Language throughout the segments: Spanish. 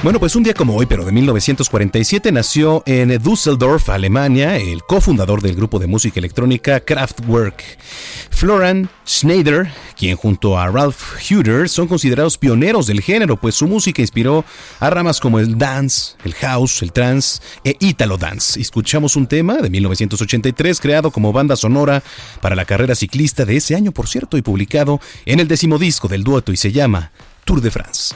Bueno, pues un día como hoy, pero de 1947, nació en Düsseldorf, Alemania, el cofundador del grupo de música electrónica Kraftwerk, Florian Schneider, quien junto a Ralph Huder son considerados pioneros del género, pues su música inspiró a ramas como el dance, el house, el trance e Italo dance. Escuchamos un tema de 1983 creado como banda sonora para la carrera ciclista de ese año, por cierto, y publicado en el décimo disco del dueto y se llama Tour de France.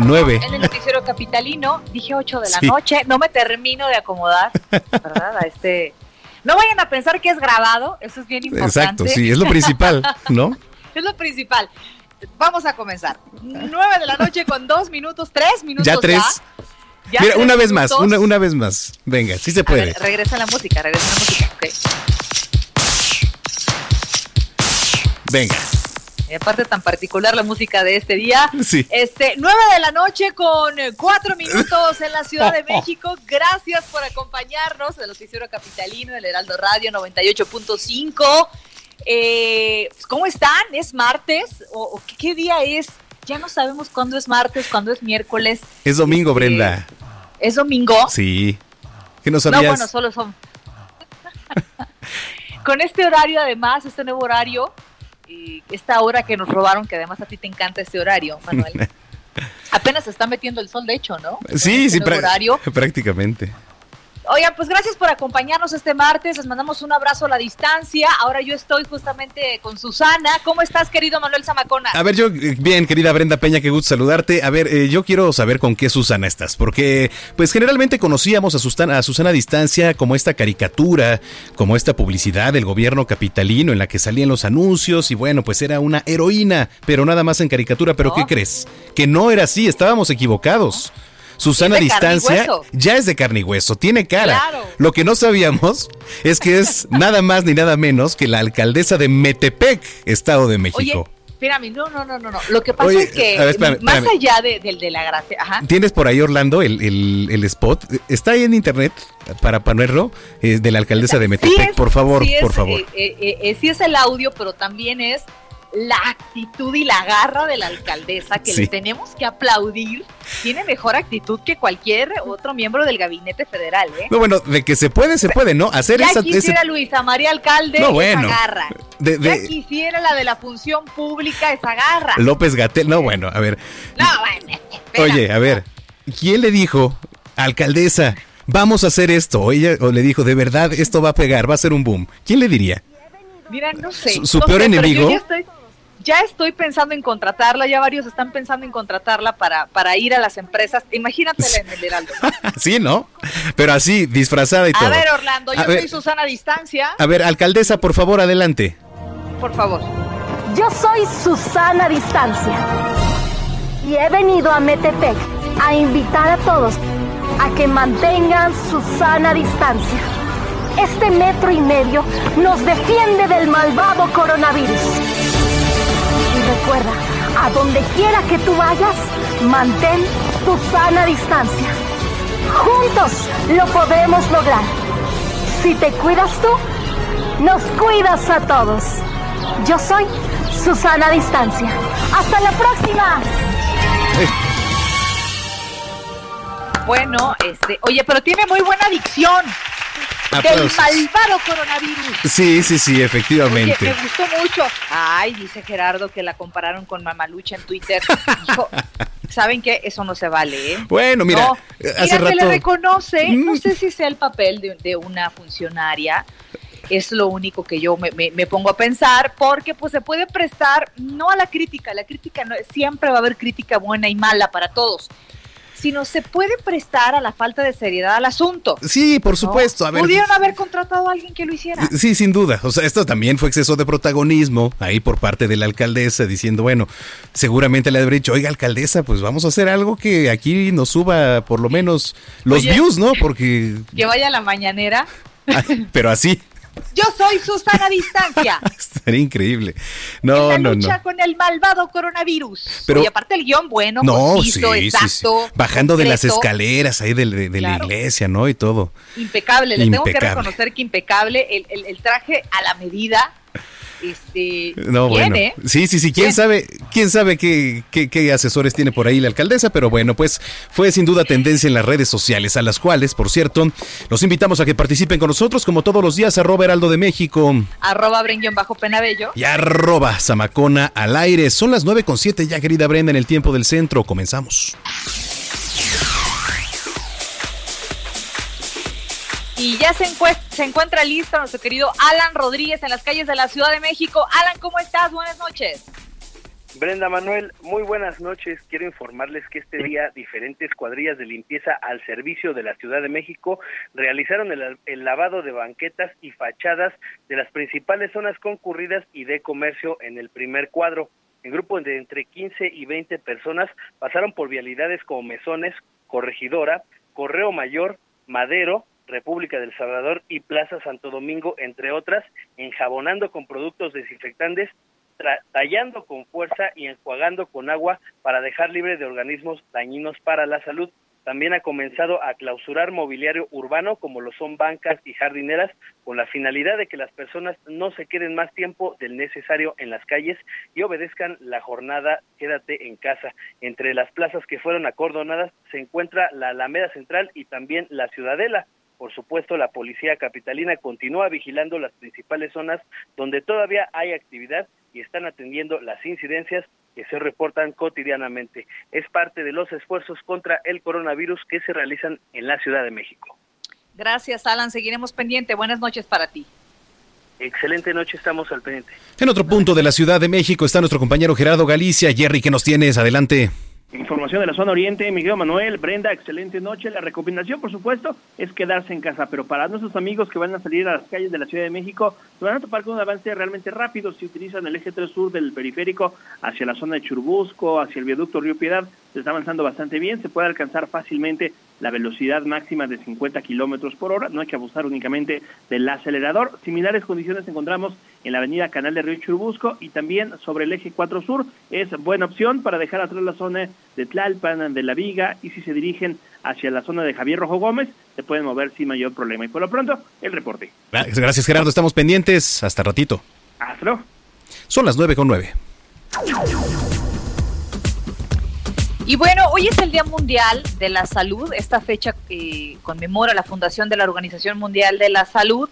9. en el noticiero capitalino. Dije 8 de la noche, no me termino de acomodar, ¿verdad? A este no vayan a pensar que es grabado, eso es bien importante. Exacto, sí, es lo principal, ¿no? es lo principal. Vamos a comenzar. 9 de la noche con 2 minutos, 3 minutos ya. Tres. Ya. Mira, tres una vez más, una, una, vez más. Venga, sí se puede. Ver, regresa la música, regresa la música. Okay. Venga. Y aparte tan particular la música de este día. Sí. Este, 9 de la noche con 4 minutos en la Ciudad de México. Gracias por acompañarnos del Noticiero Capitalino, del Heraldo Radio 98.5. Eh, ¿Cómo están? ¿Es martes? ¿O, o qué, qué, día es? Ya no sabemos cuándo es martes, cuándo es miércoles. Es domingo, Este, Brenda. ¿Es domingo? Sí. ¿Qué no sabías? No, bueno, solo son. Con este horario, además, este nuevo horario, esta hora que nos robaron, que además a ti te encanta este horario, Manuel. Apenas se está metiendo el sol, de hecho, ¿no? Sí, sí, horario. prácticamente. Oigan, pues gracias por acompañarnos este martes. Les mandamos un abrazo a la distancia. Ahora yo estoy justamente con Susana. ¿Cómo estás, querido Manuel Zamacona? A ver, yo, eh, bien, querida Brenda Peña, qué gusto saludarte. A ver, eh, yo quiero saber con qué Susana estás, porque pues generalmente conocíamos a Susana, a Susana a distancia como esta caricatura, como esta publicidad del gobierno capitalino en la que salían los anuncios y bueno, pues era una heroína, pero nada más en caricatura. ¿Pero No. qué crees? Que no era así, estábamos equivocados. Susana distancia ya es de carne y hueso, tiene cara. Claro. Lo que no sabíamos es que es nada más ni nada menos que la alcaldesa de Metepec, Estado de México. Oye, espérame, no, no, no, no, no. Lo que pasa Oye, es que a ver, espérame, más espérame. allá de, de- de la gracia, ajá. ¿Tienes por ahí, Orlando, el, el- el spot? Está ahí en internet para ponerlo, eh, de la alcaldesa de Sí Metepec. es- por favor, sí es, por favor. eh, eh, eh, sí es el audio, pero también es la actitud y la garra de la alcaldesa que Sí. le tenemos que aplaudir. Tiene mejor actitud que cualquier otro miembro del gabinete federal, ¿eh? No, bueno, de que se puede, se puede, ¿no? Hacer ya esa... quisiera ese- Luisa María Alcalde No, esa garra. de- Ya quisiera la de la función pública esa garra. López Gatel, no, bueno, a ver. No, bueno. Oye, a ver, ¿quién le dijo, alcaldesa, vamos a hacer esto? O ella o le dijo, de verdad, esto va a pegar, va a ser un boom. ¿Quién le diría? Mira, no sé. Su- su no peor sé, pero enemigo. Yo ya estoy, ya estoy pensando en contratarla, ya varios están pensando en contratarla para, para ir a las empresas. Imagínatela en el Heraldo. sí, ¿no? Pero así, disfrazada y todo. A ver, Orlando, yo soy Susana Distancia. A ver, alcaldesa, por favor, adelante. Por favor. Yo soy Susana Distancia y he venido a Metepec a invitar a todos a que mantengan su sana distancia. Este metro y medio nos defiende del malvado coronavirus. Recuerda, a donde quiera que tú vayas, mantén tu sana distancia. Juntos lo podemos lograr. Si te cuidas tú, nos cuidas a todos. Yo soy Susana Distancia. ¡Hasta la próxima! Bueno, este, oye, pero tiene muy buena adicción. Del malvado coronavirus. Sí, sí, sí, efectivamente. me gustó mucho. Ay, dice Gerardo que la compararon con Mamalucha en Twitter. ¿saben qué? Eso no se vale, ¿eh? Bueno, mira, hace mira, le reconoce, no mm. sé si sea el papel de, de una funcionaria, es lo único que yo me, me, pongo a pensar, porque pues se puede prestar no a la crítica, la crítica no, siempre va a haber crítica buena y mala para todos, sino se puede prestar a la falta de seriedad al asunto. Sí, por supuesto. A Pudieron haber contratado a alguien que lo hiciera. Sí, sin duda. O sea, esto también fue exceso de protagonismo ahí por parte de la alcaldesa diciendo, bueno, seguramente le habría dicho, oiga, alcaldesa, pues vamos a hacer algo que aquí nos suba por lo menos los views, ¿no? Porque... Que vaya a la mañanera. Pero así. Yo soy Susana Distancia. Estaría increíble. No, en la lucha con el malvado coronavirus. Pero, y aparte el guion bueno, no, sí, exacto. Bajando de las escaleras ahí de, la iglesia, ¿no? Y todo. Impecable. Le tengo que reconocer que impecable. el, el traje a la medida este, no, bueno. Sí, sí, sí, quién sabe, quién sabe qué, qué, asesores tiene por ahí la alcaldesa, pero bueno, pues fue sin duda tendencia en las redes sociales, a las cuales, por cierto, los invitamos a que participen con nosotros, como todos los días, arroba Heraldo de México. Arroba bajo Penabello. Y arroba Zamacona al aire. Son las nueve con siete ya, querida Brenda, en el tiempo del centro. Comenzamos. Y ya se, se encuentra listo nuestro querido Alan Rodríguez en las calles de la Ciudad de México. Alan, ¿cómo estás? Buenas noches. Brenda Manuel, muy buenas noches. Quiero informarles que este día diferentes cuadrillas de limpieza al servicio de la Ciudad de México realizaron el, el, lavado de banquetas y fachadas de las principales zonas concurridas y de comercio en el primer cuadro. En grupos de entre 15 y 20 personas pasaron por vialidades como Mesones, Corregidora, Correo Mayor, Madero, República del Salvador y Plaza Santo Domingo, entre otras, enjabonando con productos desinfectantes, tallando con fuerza y enjuagando con agua para dejar libre de organismos dañinos para la salud. También ha comenzado a clausurar mobiliario urbano como lo son bancas y jardineras con la finalidad de que las personas no se queden más tiempo del necesario en las calles y obedezcan la jornada Quédate en casa. Entre las plazas que fueron acordonadas se encuentra la Alameda Central y también la Ciudadela. Por supuesto, la policía capitalina continúa vigilando las principales zonas donde todavía hay actividad y están atendiendo las incidencias que se reportan cotidianamente. Es parte de los esfuerzos contra el coronavirus que se realizan en la Ciudad de México. Gracias, Alan. Seguiremos pendiente. Buenas noches para ti. Excelente noche, estamos al pendiente. En otro punto de la Ciudad de México está nuestro compañero Gerardo Galicia. Jerry, ¿qué nos tienes? Adelante. Información de la zona oriente, Miguel Manuel, Brenda, excelente noche. La recomendación, por supuesto, es quedarse en casa, pero para nuestros amigos que van a salir a las calles de la Ciudad de México, se van a topar con un avance realmente rápido si utilizan el eje 3 sur del periférico hacia la zona de Churbusco, hacia el viaducto Río Piedad. Se está avanzando bastante bien, se puede alcanzar fácilmente la velocidad máxima de 50 kilómetros por hora. No hay que abusar únicamente del acelerador. Similares condiciones encontramos en la avenida Canal de Río Churubusco y también sobre el eje 4 Sur. Es buena opción para dejar atrás la zona de Tlalpan, de La Viga y si se dirigen hacia la zona de Javier Rojo Gómez, se pueden mover sin mayor problema. Y por lo pronto, el reporte. Gracias, Gerardo. Estamos pendientes. Hasta ratito. Hasta Son las nueve con nueve. Y bueno, hoy es el Día Mundial de la Salud, esta fecha que conmemora la fundación de la Organización Mundial de la Salud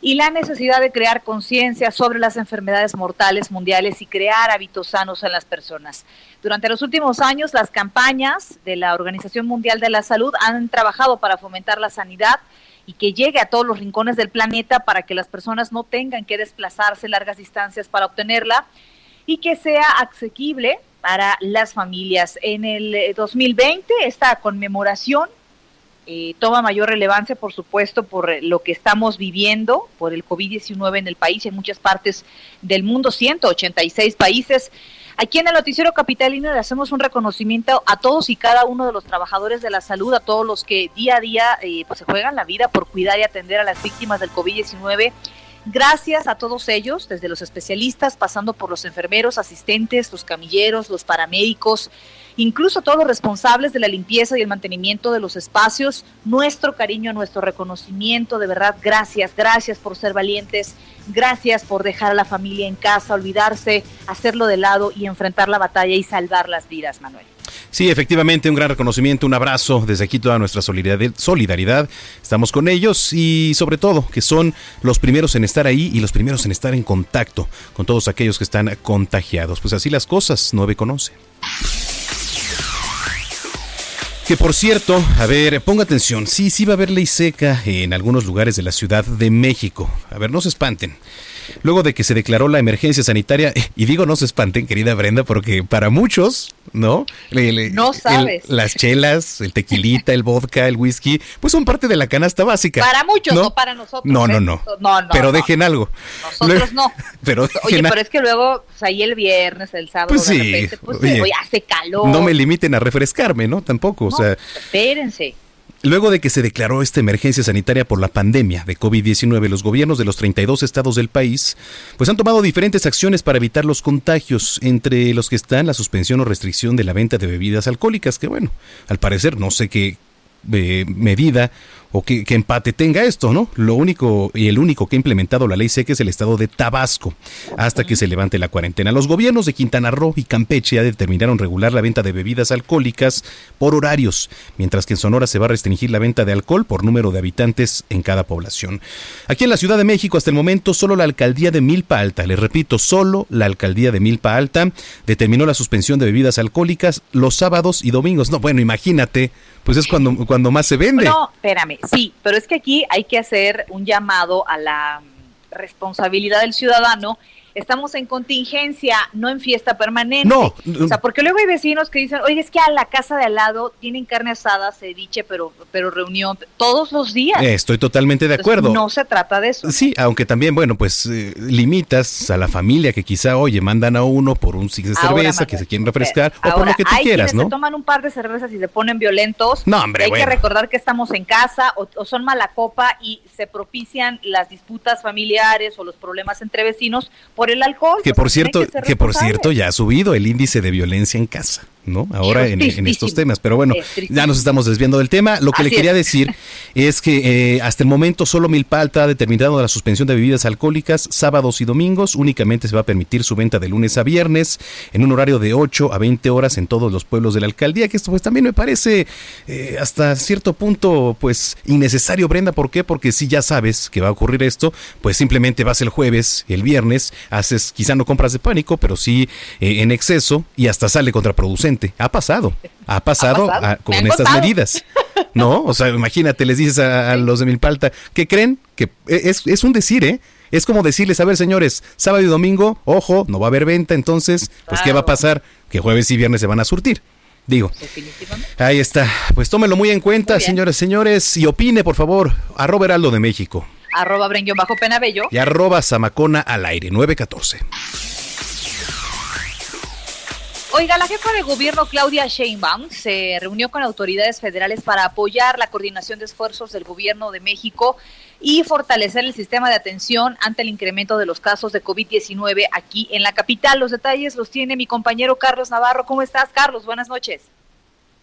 y la necesidad de crear conciencia sobre las enfermedades mortales mundiales y crear hábitos sanos en las personas. Durante los últimos años, las campañas de la Organización Mundial de la Salud han trabajado para fomentar la sanidad y que llegue a todos los rincones del planeta para que las personas no tengan que desplazarse largas distancias para obtenerla y que sea asequible para las familias. En el 2020 eh, esta conmemoración eh, toma mayor relevancia, por supuesto, por lo que estamos viviendo, por el COVID-19 en el país, en muchas partes del mundo, 186 países. Aquí en el Noticiero Capitalino le hacemos un reconocimiento a todos y cada uno de los trabajadores de la salud, a todos los que día a día eh, pues se juegan la vida por cuidar y atender a las víctimas del COVID-19 Gracias a todos ellos, desde los especialistas, pasando por los enfermeros, asistentes, los camilleros, los paramédicos, incluso todos los responsables de la limpieza y el mantenimiento de los espacios. Nuestro cariño, nuestro reconocimiento, de verdad, gracias, gracias por ser valientes, gracias por dejar a la familia en casa, olvidarse, hacerlo de lado y enfrentar la batalla y salvar las vidas, Manuel. Sí, efectivamente, un gran reconocimiento, un abrazo desde aquí toda nuestra solidaridad. Estamos con ellos y sobre todo que son los primeros en estar ahí y los primeros en estar en contacto con todos aquellos que están contagiados. Pues así las cosas, 9 con 11. Que por cierto, a ver, ponga atención, sí, sí va a haber ley seca en algunos lugares de la Ciudad de México. A ver, no se espanten luego de que se declaró la emergencia sanitaria. Y digo, no se espanten, querida Brenda, porque para muchos, ¿no? no sabes. las chelas, el tequilita, el vodka, el whisky, pues son parte de la canasta básica. Para muchos, no, para nosotros. No, no, ¿eh? no. no, pero dejen algo. Nosotros no. Pero Oye, pero es que luego, pues ahí el viernes, el sábado, pues sí, pues oye, hace calor. No me limiten a refrescarme, ¿no? Tampoco, o sea. Espérense. Luego de que se declaró esta emergencia sanitaria por la pandemia de COVID-19, los gobiernos de los 32 estados del país pues han tomado diferentes acciones para evitar los contagios, entre los que están la suspensión o restricción de la venta de bebidas alcohólicas, que bueno, al parecer no sé qué eh, medida o que, empate tenga esto, ¿no? Lo único y el único que ha implementado la ley seca es el estado de Tabasco, hasta que se levante la cuarentena. Los gobiernos de Quintana Roo y Campeche ya determinaron regular la venta de bebidas alcohólicas por horarios, mientras que en Sonora se va a restringir la venta de alcohol por número de habitantes en cada población. Aquí en la Ciudad de México, hasta el momento, solo la alcaldía de Milpa Alta, les repito, solo la alcaldía de Milpa Alta determinó la suspensión de bebidas alcohólicas los sábados y domingos. No, bueno, imagínate, pues es cuando, cuando más se vende. No, espérame, sí, pero es que aquí hay que hacer un llamado a la responsabilidad del ciudadano estamos en contingencia, no en fiesta permanente. No. O sea, porque luego hay vecinos que dicen, oye, es que a la casa de al lado tienen carne asada, ceviche, pero, pero reunión todos los días. estoy totalmente de acuerdo. no se trata de eso. Sí, aunque también, bueno, pues eh, limitas a la familia que quizá, oye, mandan a uno por un six de cerveza que se quieren refrescar o por lo que tú hay quieras, ¿no? Se toman un par de cervezas y se ponen violentos. No, hombre, Hay que recordar que estamos en casa o, o son mala copa y se propician las disputas familiares o los problemas entre vecinos por el alcohol. Que pues, por cierto, que, por cierto ya ha subido el índice de violencia en casa. ¿No? Ahora en, estos temas. Pero bueno, ya nos estamos desviando del tema. Lo que le quería decir es que eh, hasta el momento solo Milpa Alta ha determinado la suspensión de bebidas alcohólicas sábados y domingos. Únicamente se va a permitir su venta de lunes a viernes en un horario de 8 a 20 horas en todos los pueblos de la alcaldía. Que esto pues también me parece eh, hasta cierto punto pues innecesario, Brenda. ¿Por qué? Porque si ya sabes que va a ocurrir esto, pues simplemente vas el jueves, el viernes, haces quizá no compras de pánico, pero sí eh, en exceso y hasta sale contraproducente ha pasado, ha pasado, con estas medidas. ¿No? O sea, imagínate, les dices a, los de Milpalta, ¿qué creen? Que e, es, un decir, ¿eh? Es como decirles, a ver, señores, sábado y domingo, ojo, no va a haber venta, entonces, pues, ¿qué va a pasar? Que jueves y viernes se van a surtir. Digo, ahí está. Pues tómelo muy en cuenta, señores, señores, y opine, por favor, arroba Heraldo de México. Arroba Bajo Penabello. Y arroba Zamacona al aire, 914. Oiga, la jefa de gobierno Claudia Sheinbaum se reunió con autoridades federales para apoyar la coordinación de esfuerzos del gobierno de México y fortalecer el sistema de atención ante el incremento de los casos de COVID-19 aquí en la capital. Los detalles los tiene mi compañero Carlos Navarro. ¿Cómo estás, Carlos? Buenas noches.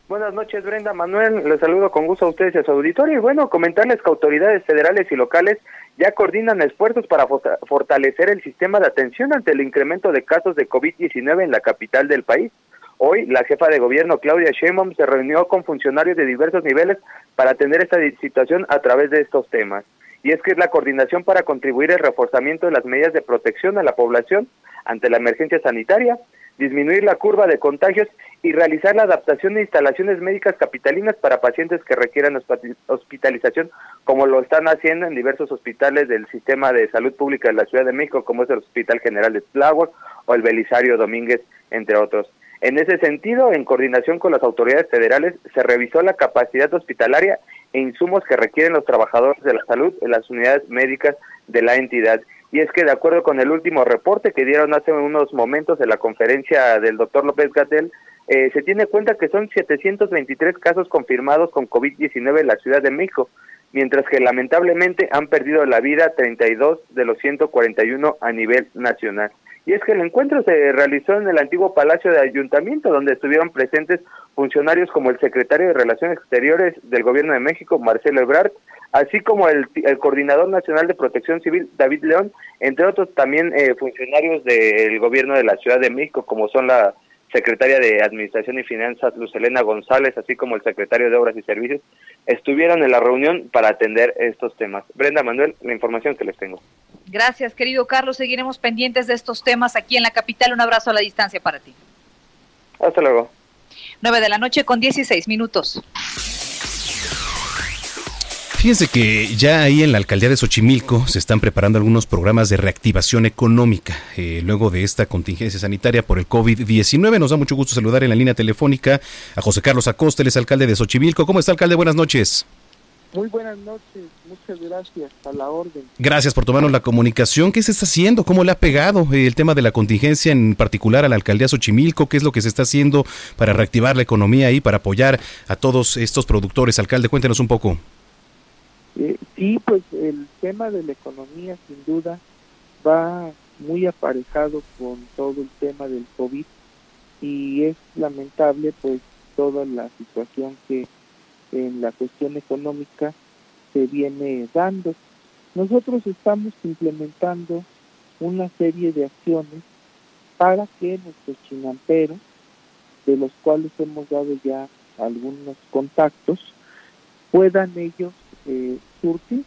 Buenas noches, Brenda Manuel. Les saludo con gusto a ustedes y a su auditorio. Y bueno, comentarles que autoridades federales y locales ya coordinan esfuerzos para fortalecer el sistema de atención ante el incremento de casos de COVID-19 en la capital del país. Hoy, la jefa de gobierno Claudia Sheinbaum se reunió con funcionarios de diversos niveles para atender esta situación a través de estos temas. Y es que es la coordinación para contribuir al reforzamiento de las medidas de protección a la población ante la emergencia sanitaria, disminuir la curva de contagios y realizar la adaptación de instalaciones médicas capitalinas para pacientes que requieran hospitalización, como lo están haciendo en diversos hospitales del sistema de salud pública de la Ciudad de México, como es el Hospital General de Tláhuac o el Belisario Domínguez, entre otros. En ese sentido, en coordinación con las autoridades federales, se revisó la capacidad hospitalaria e insumos que requieren los trabajadores de la salud en las unidades médicas de la entidad. Y es que de acuerdo con el último reporte que dieron hace unos momentos en la conferencia del doctor López Gatel, eh, se tiene cuenta que son 723 casos confirmados con COVID-19 en la Ciudad de México, mientras que lamentablemente han perdido la vida 32 de los 141 a nivel nacional. Y es que el encuentro se realizó en el antiguo Palacio de Ayuntamiento, donde estuvieron presentes funcionarios como el secretario de Relaciones Exteriores del Gobierno de México, Marcelo Ebrard, así como el, coordinador nacional de protección civil, David León, entre otros también eh, funcionarios del Gobierno de la Ciudad de México, como son la secretaria de Administración y Finanzas, Luz Elena González, así como el secretario de Obras y Servicios, estuvieron en la reunión para atender estos temas. Brenda Manuel, la información que les tengo. Gracias, querido Carlos. Seguiremos pendientes de estos temas aquí en la capital. Un abrazo a la distancia para ti. Hasta luego. 9 de la noche con 16 minutos. Fíjense que ya ahí en la alcaldía de Xochimilco se están preparando algunos programas de reactivación económica eh, luego de esta contingencia sanitaria por el COVID-19. Nos da mucho gusto saludar en la línea telefónica a José Carlos Acosta, el alcalde de Xochimilco. ¿Cómo está, alcalde? Buenas noches. Muy buenas noches, muchas gracias, a la orden. Gracias por tomarnos la comunicación. ¿Qué se está haciendo? ¿Cómo le ha pegado el tema de la contingencia, en particular a la alcaldía Xochimilco? ¿Qué es lo que se está haciendo para reactivar la economía y para apoyar a todos estos productores? Alcalde, cuéntenos un poco. Eh, sí, pues el tema de la economía sin duda va muy aparejado con todo el tema del COVID y es lamentable pues toda la situación que en la cuestión económica se viene dando. Nosotros estamos implementando una serie de acciones para que nuestros chinamperos, de los cuales hemos dado ya algunos contactos, puedan ellos eh, surtir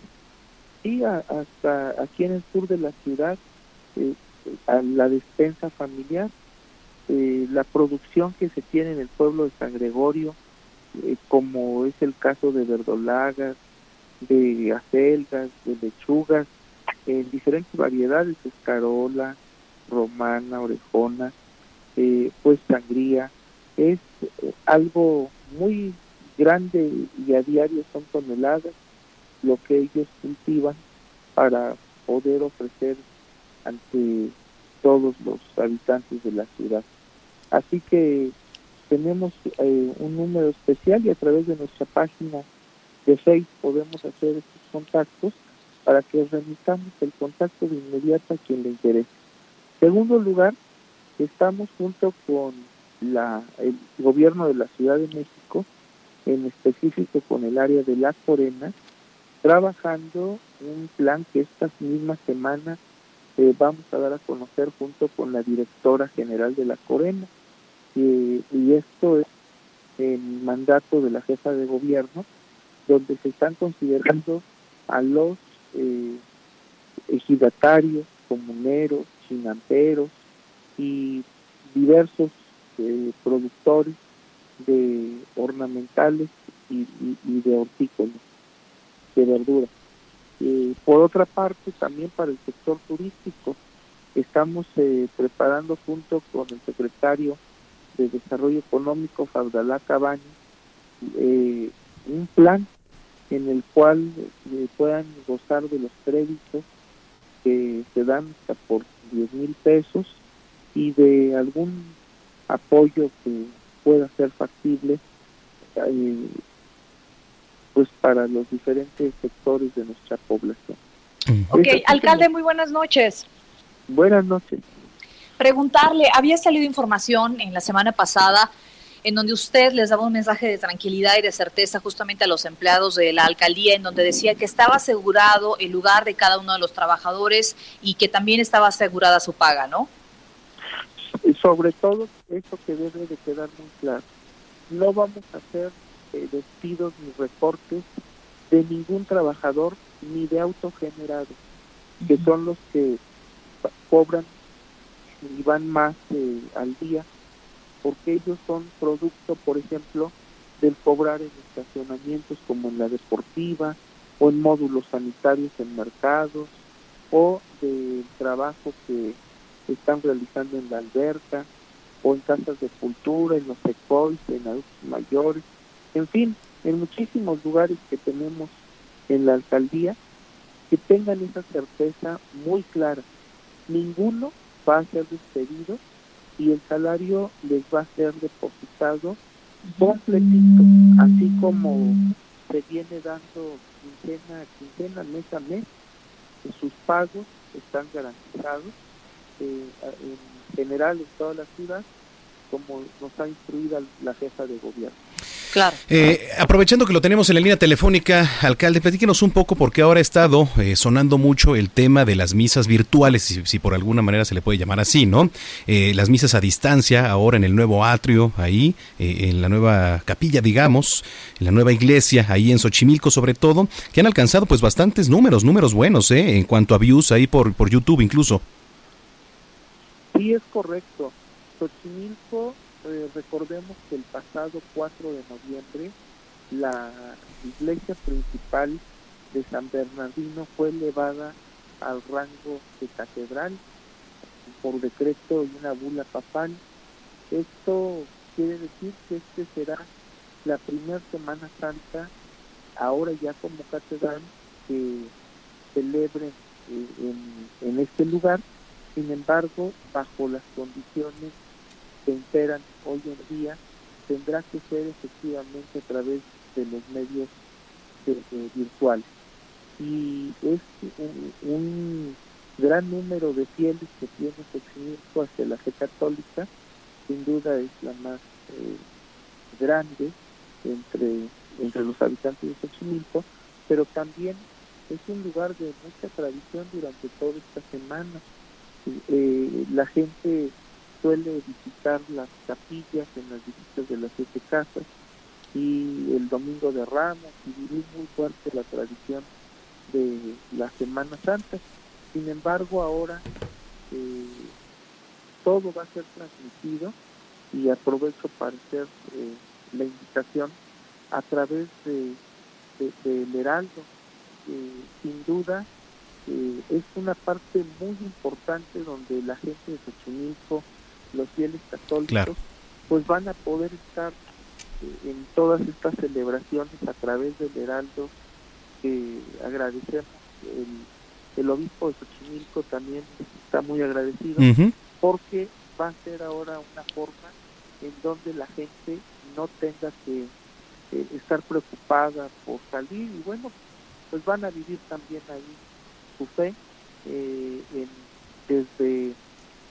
y hasta aquí en el sur de la ciudad eh, a la despensa familiar eh, la producción que se tiene en el pueblo de San Gregorio eh, como es el caso de verdolagas de acelgas de lechugas en diferentes variedades escarola romana orejona pues sangría es algo muy grande y a diario son toneladas lo que ellos cultivan para poder ofrecer ante todos los habitantes de la ciudad. Así que tenemos eh, un número especial y a través de nuestra página de Facebook podemos hacer estos contactos para que remitamos el contacto de inmediato a quien le interese. Segundo lugar, estamos junto con la, el gobierno de la Ciudad de México, en específico con el área de La Corena, trabajando un plan que esta misma semana eh, vamos a dar a conocer junto con la directora general de la Corena. y esto es en mandato de la jefa de gobierno, donde se están considerando a los eh, ejidatarios, comuneros, chinamperos y diversos eh, productores de ornamentales y, y de hortícolas de verdura. Eh, por otra parte, también para el sector turístico, estamos eh, preparando junto con el secretario de Desarrollo Económico, Fabdalá Cabaña, eh, un plan en el cual puedan gozar de los créditos que se dan por 10 mil pesos y de algún apoyo que pueda ser factible pues para los diferentes sectores de nuestra población. Ok, alcalde, muy buenas noches. Buenas noches. Preguntarle, había salido información en la semana pasada en donde usted les daba un mensaje de tranquilidad y de certeza justamente a los empleados de la alcaldía, en donde decía que estaba asegurado el lugar de cada uno de los trabajadores y que también estaba asegurada su paga, ¿no? sobre todo, eso que debe de quedar muy claro. No vamos a hacer eh, despidos ni recortes de ningún trabajador ni de autogenerado, que son los que cobran y van más eh, al día, porque ellos son producto, por ejemplo, del cobrar en estacionamientos como en la deportiva o en módulos sanitarios en mercados o del trabajo que están realizando en la alberca o en casas de cultura, en los ecois, en adultos mayores, en fin, en muchísimos lugares que tenemos en la alcaldía, que tengan esa certeza muy clara. Ninguno va a ser despedido y el salario les va a ser depositado completito, así como se viene dando quincena a quincena, mes a mes, sus pagos están garantizados eh, en general en toda la ciudad, como nos ha instruido la jefa de gobierno. Claro. Eh, aprovechando que lo tenemos en la línea telefónica, alcalde, platíquenos un poco porque ahora ha estado eh, sonando mucho el tema de las misas virtuales, si, por alguna manera se le puede llamar así, ¿no? Eh, las misas a distancia, ahora en el nuevo atrio, ahí, en la nueva capilla, digamos, en la nueva iglesia, ahí en Xochimilco sobre todo, que han alcanzado pues bastantes números, números buenos, ¿eh? En cuanto a views ahí por, por YouTube incluso. Sí, es correcto. Xochimilco eh, recordemos que el pasado 4 de noviembre la iglesia principal de San Bernardino fue elevada al rango de catedral por decreto y una bula papal. Esto quiere decir que este será la primera Semana Santa, ahora ya como catedral, que celebre eh, en, en este lugar, sin embargo, bajo las condiciones que imperan hoy en día tendrá que ser efectivamente a través de los medios virtuales. Y es un, gran número de fieles que tiene Xochimilco hacia la fe católica, sin duda es la más eh, grande entre, entre los habitantes de Xochimilco, pero también es un lugar de mucha tradición durante toda esta semana. Eh, la gente suele visitar las capillas en las visitas de las siete casas y el domingo de Ramos y vivir muy fuerte la tradición de la Semana Santa. Sin embargo, ahora eh, todo va a ser transmitido y aprovecho para hacer eh, la invitación a través de, de, Heraldo. sin duda, eh, es una parte muy importante donde la gente de Xochimilco los fieles católicos, pues van a poder estar eh, en todas estas celebraciones a través del Heraldo, que agradecemos. El, el obispo de Xochimilco también está muy agradecido, porque va a ser ahora una forma en donde la gente no tenga que eh, estar preocupada por salir. Y bueno, pues van a vivir también ahí su fe eh, en, desde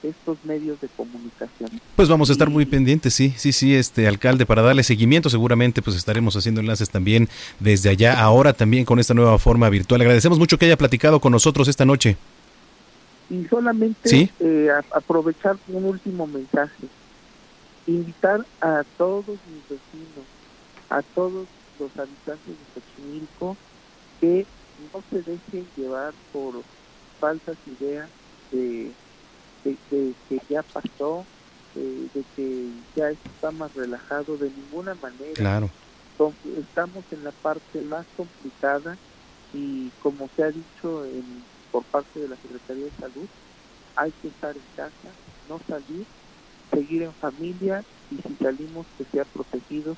estos medios de comunicación. Pues vamos a estar muy pendientes, sí, sí, sí, este alcalde, para darle seguimiento, seguramente pues estaremos haciendo enlaces también desde allá, ahora también con esta nueva forma virtual. Agradecemos mucho que haya platicado con nosotros esta noche. Y solamente eh, aprovechar un último mensaje, invitar a todos mis vecinos, a todos los habitantes de Xochimilco, que no se dejen llevar por falsas ideas de de, que ya pasó, de que ya está más relajado de ninguna manera. Claro. Estamos en la parte más complicada y como se ha dicho en, por parte de la Secretaría de Salud, hay que estar en casa, no salir, seguir en familia y si salimos que sea protegidos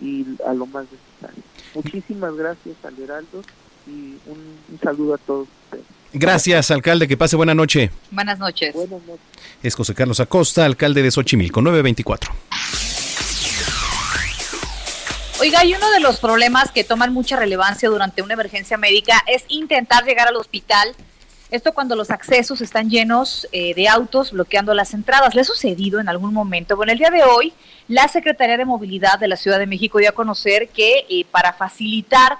y a lo más necesario. Muchísimas gracias al Heraldo y un saludo a todos ustedes. Gracias, alcalde. Que pase buena noche. Buenas noches. Es José Carlos Acosta, alcalde de Xochimilco, 924. Oiga, y uno de los problemas que toman mucha relevancia durante una emergencia médica es intentar llegar al hospital. Esto cuando los accesos están llenos eh, de autos bloqueando las entradas. ¿Le ha sucedido en algún momento? Bueno, el día de hoy, la Secretaría de Movilidad de la Ciudad de México dio a conocer que eh, para facilitar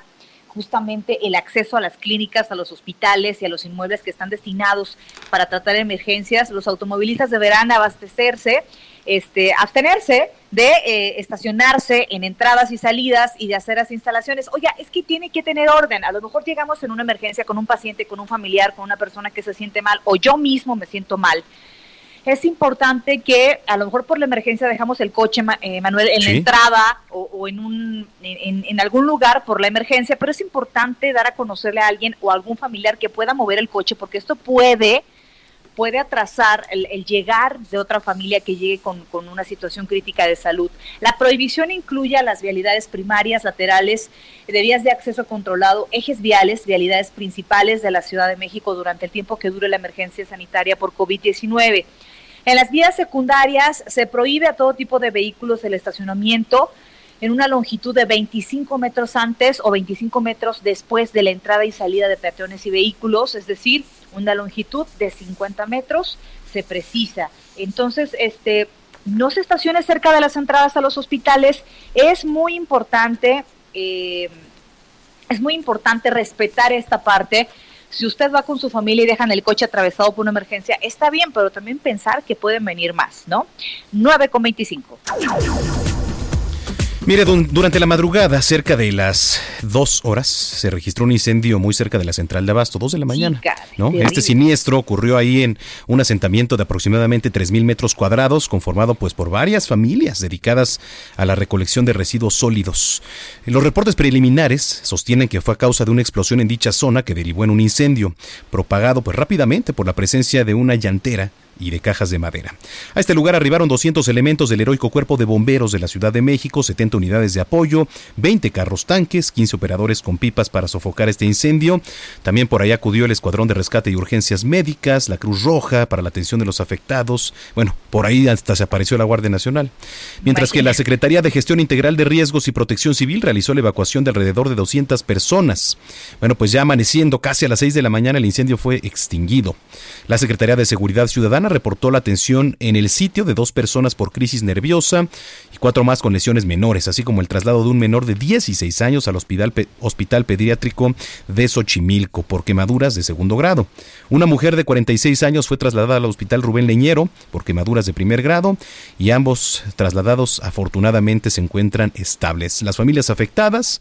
justamente el acceso a las clínicas, a los hospitales y a los inmuebles que están destinados para tratar emergencias. Los automovilistas deberán abastecerse este, abstenerse de eh, estacionarse en entradas y salidas y de hacer las instalaciones. Oiga, es que tiene que tener orden. A lo mejor llegamos en una emergencia con un paciente, con un familiar, con una persona que se siente mal o yo mismo me siento mal es importante que a lo mejor por la emergencia dejamos el coche, eh, Manuel, en la entrada o, en, un, en, algún lugar por la emergencia, pero es importante dar a conocerle a alguien o a algún familiar que pueda mover el coche, porque esto puede puede atrasar el, llegar de otra familia que llegue con, con, una situación crítica de salud. La prohibición incluye a las vialidades primarias, laterales, de vías de acceso controlado, ejes viales, vialidades principales de la Ciudad de México durante el tiempo que dure la emergencia sanitaria por COVID-19. En las vías secundarias se prohíbe a todo tipo de vehículos el estacionamiento en una longitud de 25 metros antes o 25 metros después de la entrada y salida de peatones y vehículos, es decir, una longitud de 50 metros se precisa. Entonces, este, no se estacione cerca de las entradas a los hospitales. Es muy importante, eh, es muy importante respetar esta parte si usted va con su familia y dejan el coche atravesado por una emergencia, está bien, pero también pensar que pueden venir más, ¿no? 9 con 25. Mire, durante la madrugada, cerca de las dos horas, se registró un incendio muy cerca de la central de Abasto, dos de la mañana. ¿no? Este siniestro ocurrió ahí en un asentamiento de aproximadamente 3.000 metros cuadrados, conformado pues por varias familias dedicadas a la recolección de residuos sólidos. Los reportes preliminares sostienen que fue a causa de una explosión en dicha zona que derivó en un incendio, propagado pues rápidamente por la presencia de una llantera y de cajas de madera. A este lugar arribaron 200 elementos del heroico cuerpo de bomberos de la Ciudad de México, 70 unidades de apoyo, 20 carros tanques, 15 operadores con pipas para sofocar este incendio. También por ahí acudió el Escuadrón de Rescate y Urgencias Médicas, la Cruz Roja para la atención de los afectados. Bueno, por ahí hasta se apareció la Guardia Nacional. Mientras que la Secretaría de Gestión Integral de Riesgos y Protección Civil realizó la evacuación de alrededor de 200 personas. Bueno, pues ya amaneciendo casi a las 6 de la mañana el incendio fue extinguido. La Secretaría de Seguridad Ciudadana reportó la atención en el sitio de dos personas por crisis nerviosa y cuatro más con lesiones menores, así como el traslado de un menor de 16 años al hospital, hospital pediátrico de Xochimilco por quemaduras de segundo grado. Una mujer de 46 años fue trasladada al hospital Rubén Leñero por quemaduras de primer grado y ambos trasladados afortunadamente se encuentran estables. Las familias afectadas,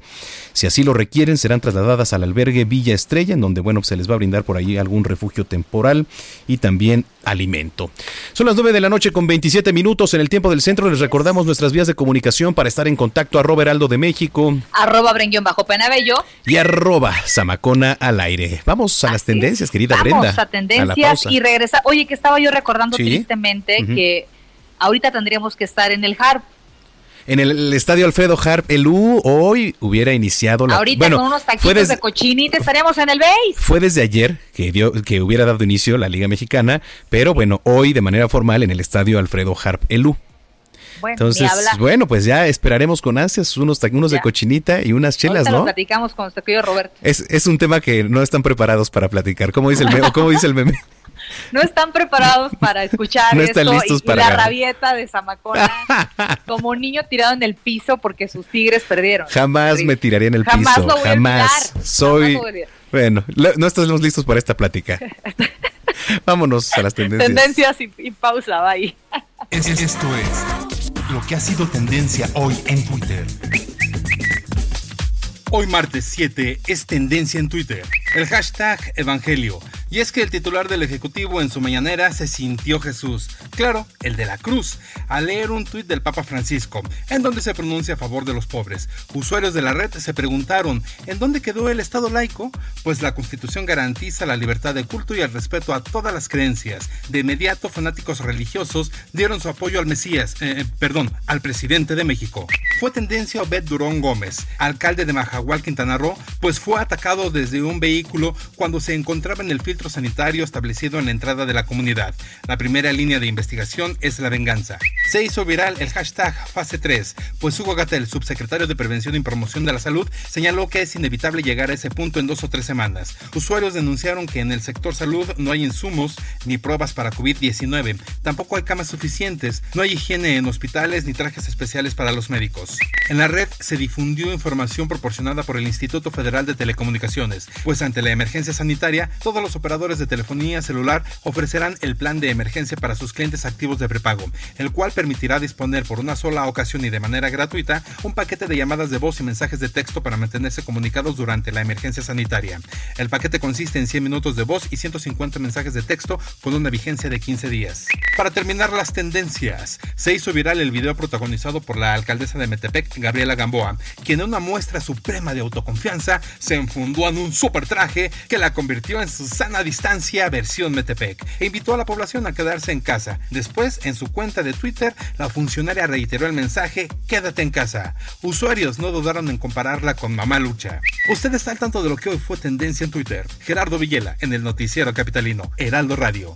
si así lo requieren, serán trasladadas al albergue Villa Estrella, en donde bueno, se les va a brindar por ahí algún refugio temporal y también alimento. Son las 9 de la noche con 27 minutos en el tiempo del centro. Les recordamos nuestras vías de comunicación para estar en contacto. Arroba Heraldo de México. Arroba Brenguión bajo Penabello. Y arroba Zamacona al aire. Vamos a las tendencias, querida Brenda. Vamos a tendencias y regresa. Oye, que estaba yo recordando tristemente que ahorita tendríamos que estar en el HARP en el, estadio Alfredo Harp, el U hoy hubiera iniciado la. Ahorita con unos taquitos de cochinita estaríamos en el base. Fue desde ayer que dio, que hubiera dado inicio la Liga Mexicana, pero bueno, hoy de manera formal en el estadio Alfredo Harp, el U. Bueno, Entonces, bueno, pues ya esperaremos con ansias unos, unos de cochinita y unas chelas, ¿no? Lo platicamos con nuestro querido Roberto. Es, es un tema que no están preparados para platicar. ¿Cómo dice el meme? ¿Cómo dice el meme? No están preparados para escuchar esto y, la rabieta de Zamacona como un niño tirado en el piso porque sus tigres perdieron. Jamás me tiraría en el piso, jamás. Soy bueno, no estamos listos para esta plática. Vámonos a las tendencias. Tendencias y, pausa, bye. Esto es lo que ha sido tendencia hoy en Twitter. Hoy martes 7 es tendencia en Twitter. El hashtag Evangelio y es que el titular del Ejecutivo en su mañanera se sintió Jesús, claro, el de la cruz, al leer un tuit del Papa Francisco, en donde se pronuncia a favor de los pobres. Usuarios de la red se preguntaron, ¿en dónde quedó el Estado laico? Pues la Constitución garantiza la libertad de culto y el respeto a todas las creencias. De inmediato, fanáticos religiosos dieron su apoyo al Mesías, eh, eh, perdón, al presidente de México. Fue tendencia Obed Durón Gómez, alcalde de Majahual, Quintana Roo, pues fue atacado desde un vehículo cuando se encontraba en el filtro sanitario establecido en la entrada de la comunidad. La primera línea de investigación es la venganza. Se hizo viral el hashtag fase 3, pues Hugo Gatel, subsecretario de Prevención y Promoción de la Salud, señaló que es inevitable llegar a ese punto en dos o tres semanas. Usuarios denunciaron que en el sector salud no hay insumos ni pruebas para COVID-19, tampoco hay camas suficientes, no hay higiene en hospitales ni trajes especiales para los médicos. En la red se difundió información proporcionada por el Instituto Federal de Telecomunicaciones, pues ante la emergencia sanitaria, todos los operadores operadores de telefonía celular ofrecerán el plan de emergencia para sus clientes activos de prepago, el cual permitirá disponer por una sola ocasión y de manera gratuita un paquete de llamadas de voz y mensajes de texto para mantenerse comunicados durante la emergencia sanitaria. El paquete consiste en 100 minutos de voz y 150 mensajes de texto con una vigencia de 15 días. Para terminar las tendencias, se hizo viral el video protagonizado por la alcaldesa de Metepec, Gabriela Gamboa, quien en una muestra suprema de autoconfianza se enfundó en un super traje que la convirtió en su distancia versión Metepec e invitó a la población a quedarse en casa. Después, en su cuenta de Twitter, la funcionaria reiteró el mensaje Quédate en casa. Usuarios no dudaron en compararla con Mamá Lucha. Usted está al tanto de lo que hoy fue tendencia en Twitter. Gerardo Villela en el noticiero capitalino Heraldo Radio.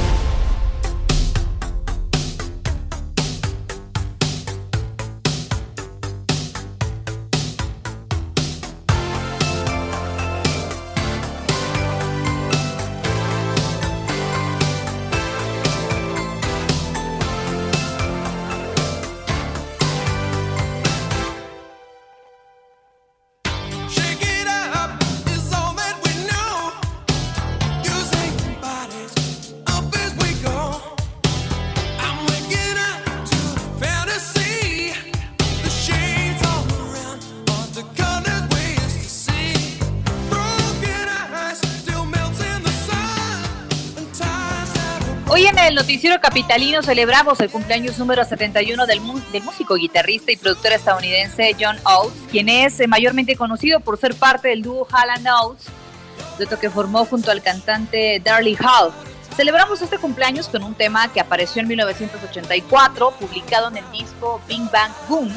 Capitalino celebramos el cumpleaños número 71 del, del músico, guitarrista y productor estadounidense John Oates, quien es eh, mayormente conocido por ser parte del dúo Hall Oates, dueto que formó junto al cantante Darley Hall. Celebramos este cumpleaños con un tema que apareció en 1984, publicado en el disco Bing Bang Boom.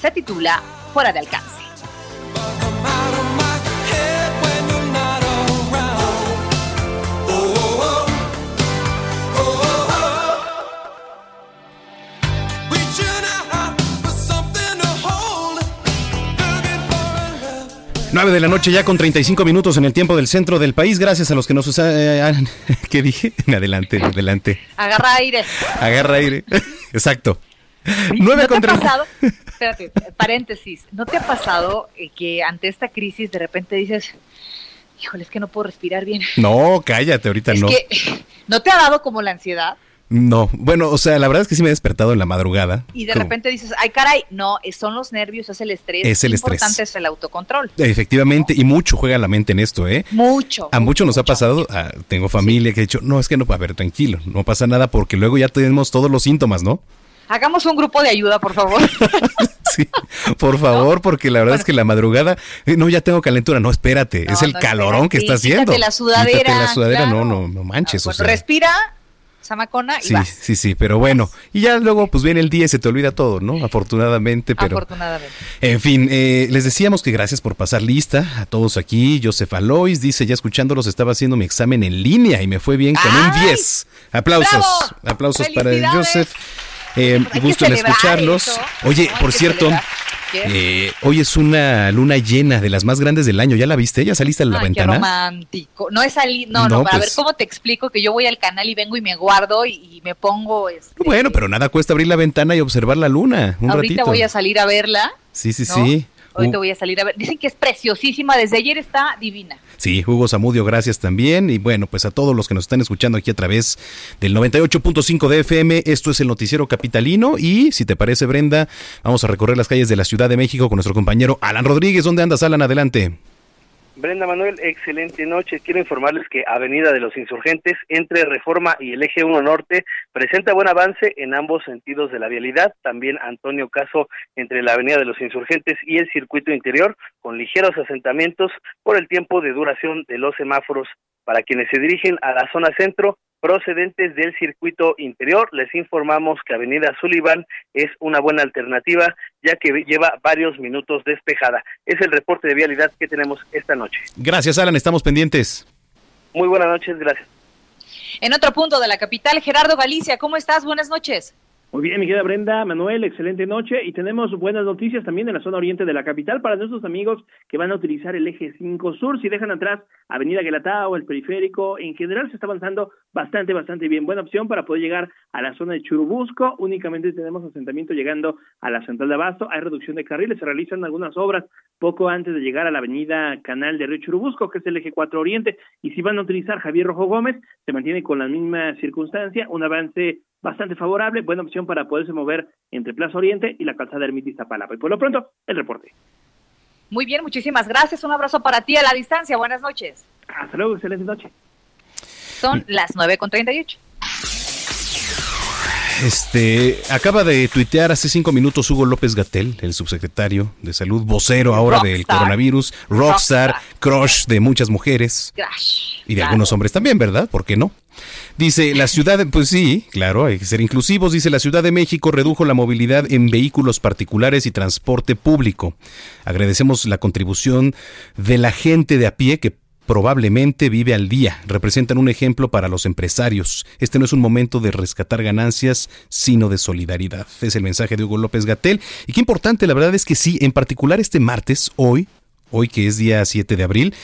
Se titula Fuera de alcance. 9 de la noche ya con 35 minutos en el tiempo del centro del país. Gracias a los que nos usan. ¿Qué dije? Adelante, adelante. Agarra aire. Agarra aire. Exacto. 9 ¿No te ha pasado? Espérate, paréntesis. ¿No te ha pasado eh, que ante esta crisis de repente dices, híjole, es que no puedo respirar bien? No, cállate, ahorita es no. Que, ¿No te ha dado como la ansiedad? No, bueno, o sea, la verdad es que sí me he despertado en la madrugada. Y de repente dices, ay caray, no, son los nervios, es el estrés. Es el estrés. importante es el autocontrol. Efectivamente, y mucho juega la mente en esto, ¿eh? Mucho. A muchos nos ha pasado, tengo familia que ha dicho, no, es que no, a ver, tranquilo, no pasa nada porque luego ya tenemos todos los síntomas, ¿no? Hagamos un grupo de ayuda, por favor. sí, por favor, porque la verdad es que la madrugada, eh, no, ya tengo calentura, no, espérate, es el calorón que está haciendo. Quítate la sudadera. Quítate la sudadera, no, no, no manches. o sea. Respira, Samacona y sí, Sí, sí, pero bueno. Y ya luego pues viene el día y se te olvida todo, ¿no? Afortunadamente, pero... Afortunadamente. En fin, eh, les decíamos que gracias por pasar lista a todos aquí. Joseph Alois dice, ya escuchándolos estaba haciendo mi examen en línea y me fue bien con un 10. Aplausos, aplausos para Joseph. Eh, gusto en escucharlos. Oye, por cierto, eh, hoy es una luna llena de las más grandes del año. ¿Ya la viste? ¿Ya saliste a la ventana? Qué romántico. No he salido, no, no, para ver pues. cómo te explico que yo voy al canal y vengo y me guardo y, me pongo. Este, bueno, pero nada cuesta abrir la ventana y observar la luna. Un ahorita voy a salir a verla. Sí, sí, sí. Ahorita voy a salir a ver. Dicen que es preciosísima. Desde ayer está divina. Sí, Hugo Zamudio, gracias también. Y bueno, pues a todos los que nos están escuchando aquí a través del 98.5 de FM, esto es el Noticiero Capitalino. Y si te parece, Brenda, vamos a recorrer las calles de la Ciudad de México con nuestro compañero Alan Rodríguez. ¿Dónde andas, Alan? Adelante. Brenda Manuel, excelente noche. Quiero informarles que Avenida de los Insurgentes, entre Reforma y el Eje 1 Norte, presenta buen avance en ambos sentidos de la vialidad. También Antonio Caso, entre la Avenida de los Insurgentes y el circuito interior, con ligeros asentamientos por el tiempo de duración de los semáforos. Para quienes se dirigen a la zona centro, procedentes del circuito interior. Les informamos que Avenida Sullivan es una buena alternativa ya que lleva varios minutos despejada. Es el reporte de vialidad que tenemos esta noche. Gracias, Alan. Estamos pendientes. Muy buenas noches, gracias. En otro punto de la capital, Gerardo Galicia, ¿cómo estás? Buenas noches. Muy bien, mi querida Brenda, Manuel, excelente noche y tenemos buenas noticias también en la zona oriente de la capital para nuestros amigos que van a utilizar el eje 5 Sur. Si dejan atrás Avenida Guelatao, el periférico, en general se está avanzando bastante, bastante bien. Buena opción para poder llegar a la zona de Churubusco. Únicamente tenemos asentamiento llegando a la central de Abasto. Hay reducción de carriles, se realizan algunas obras poco antes de llegar a la avenida Canal de Río Churubusco, que es el eje 4 Oriente. Y si van a utilizar Javier Rojo Gómez, se mantiene con la misma circunstancia, un avance bastante favorable, buena opción para poderse mover entre Plaza Oriente y la calzada Ermita Iztapalapa. Y por lo pronto, el reporte. Muy bien, muchísimas gracias. Un abrazo para ti a la distancia. Buenas noches. Hasta luego, excelente noche. Son las 9 con 38. Este, acaba de tuitear hace cinco minutos Hugo López Gatel, el subsecretario de Salud, vocero ahora del coronavirus, rockstar, crush de muchas mujeres y de algunos hombres también, ¿verdad? ¿Por qué no? Dice, la ciudad, pues sí, claro, hay que ser inclusivos. Dice, la Ciudad de México redujo la movilidad en vehículos particulares y transporte público. Agradecemos la contribución de la gente de a pie que probablemente vive al día. Representan un ejemplo para los empresarios. Este no es un momento de rescatar ganancias, sino de solidaridad. Es el mensaje de Hugo López Gatel. Y qué importante, la verdad es que sí, en particular este martes, hoy, hoy que es día 7 de abril,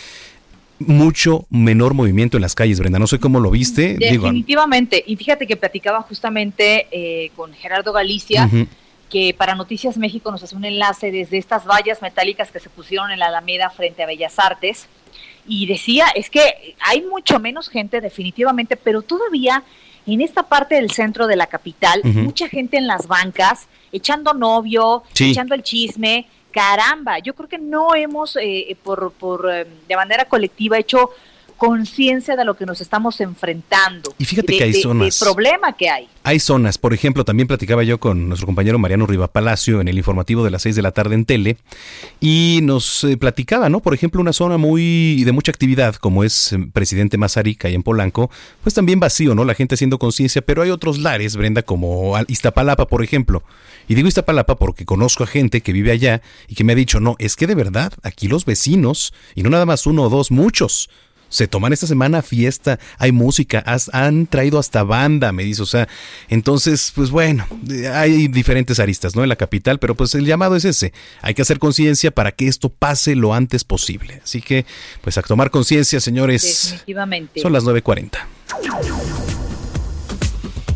mucho menor movimiento en las calles, Brenda. No sé cómo lo viste. Definitivamente. y fíjate que platicaba justamente eh, con Gerardo Galicia. que para Noticias México nos hace un enlace desde estas vallas metálicas que se pusieron en la Alameda frente a Bellas Artes, y decía, es que hay mucho menos gente definitivamente, pero todavía en esta parte del centro de la capital, mucha gente en las bancas, echando novio, echando el chisme. Caramba, yo creo que no hemos, eh, por, por eh, de manera colectiva, hecho conciencia de lo que nos estamos enfrentando. Y fíjate que hay zonas. El problema que hay. Hay zonas, por ejemplo, también platicaba yo con nuestro compañero Mariano Riva Palacio en el informativo de las 6 de la tarde en tele y nos eh, platicaba, ¿no? Por ejemplo, una zona muy de mucha actividad como es eh, Presidente Mazarica y en Polanco, pues también vacío, ¿no? La gente haciendo conciencia, pero hay otros lares, Brenda, como Iztapalapa, por ejemplo. Y digo Iztapalapa porque conozco a gente que vive allá y que me ha dicho, no, es que de verdad, aquí los vecinos, y no nada más uno o dos, muchos, se toman esta semana fiesta, hay música, han traído hasta banda, me dice, o sea, entonces, pues bueno, hay diferentes aristas, ¿no? En la capital, pero pues el llamado es ese, hay que hacer conciencia para que esto pase lo antes posible. Así que, pues a tomar conciencia, señores. Definitivamente. Son las 9.40.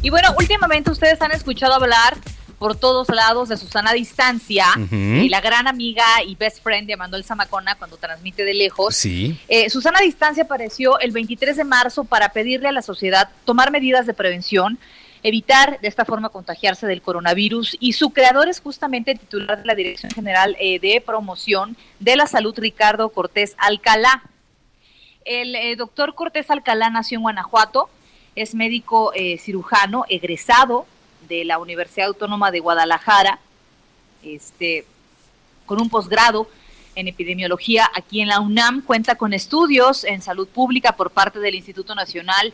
Y bueno, últimamente ustedes han escuchado hablar por todos lados de Susana Distancia y la gran amiga y best friend de Manuel Zamacona cuando transmite de lejos. Sí. Eh, Susana Distancia apareció el 23 de marzo para pedirle a la sociedad tomar medidas de prevención, evitar de esta forma contagiarse del coronavirus y su creador es justamente el titular de la Dirección General eh, de Promoción de la Salud, Ricardo Cortés Alcalá. El eh, doctor Cortés Alcalá nació en Guanajuato, es médico cirujano, egresado de la Universidad Autónoma de Guadalajara, este, con un posgrado en epidemiología aquí en la UNAM, cuenta con estudios en salud pública por parte del Instituto Nacional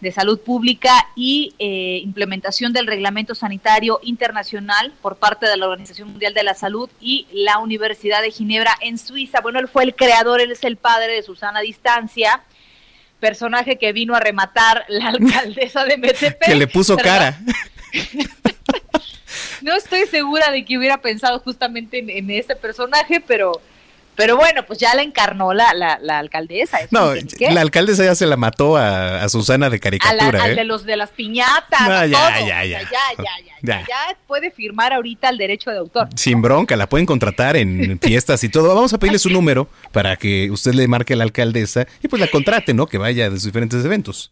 de Salud Pública y eh, implementación del Reglamento Sanitario Internacional por parte de la Organización Mundial de la Salud y la Universidad de Ginebra en Suiza. Bueno, él fue el creador, él es el padre de Susana Distancia, personaje que vino a rematar la alcaldesa de Metepec. que le puso cara. no estoy segura de que hubiera pensado justamente en, ese personaje, pero, pero bueno, pues ya la encarnó la, la, alcaldesa. No, la alcaldesa ya se la mató a, Susana de caricatura. A ¿eh? de los de las piñatas. ya, Ya, ya, ya, ya, ya, puede firmar ahorita el derecho de autor. Sin bronca, la pueden contratar en fiestas y todo. Vamos a pedirle su número para que usted le marque a la alcaldesa y pues la contrate, ¿no? Que vaya a sus diferentes eventos.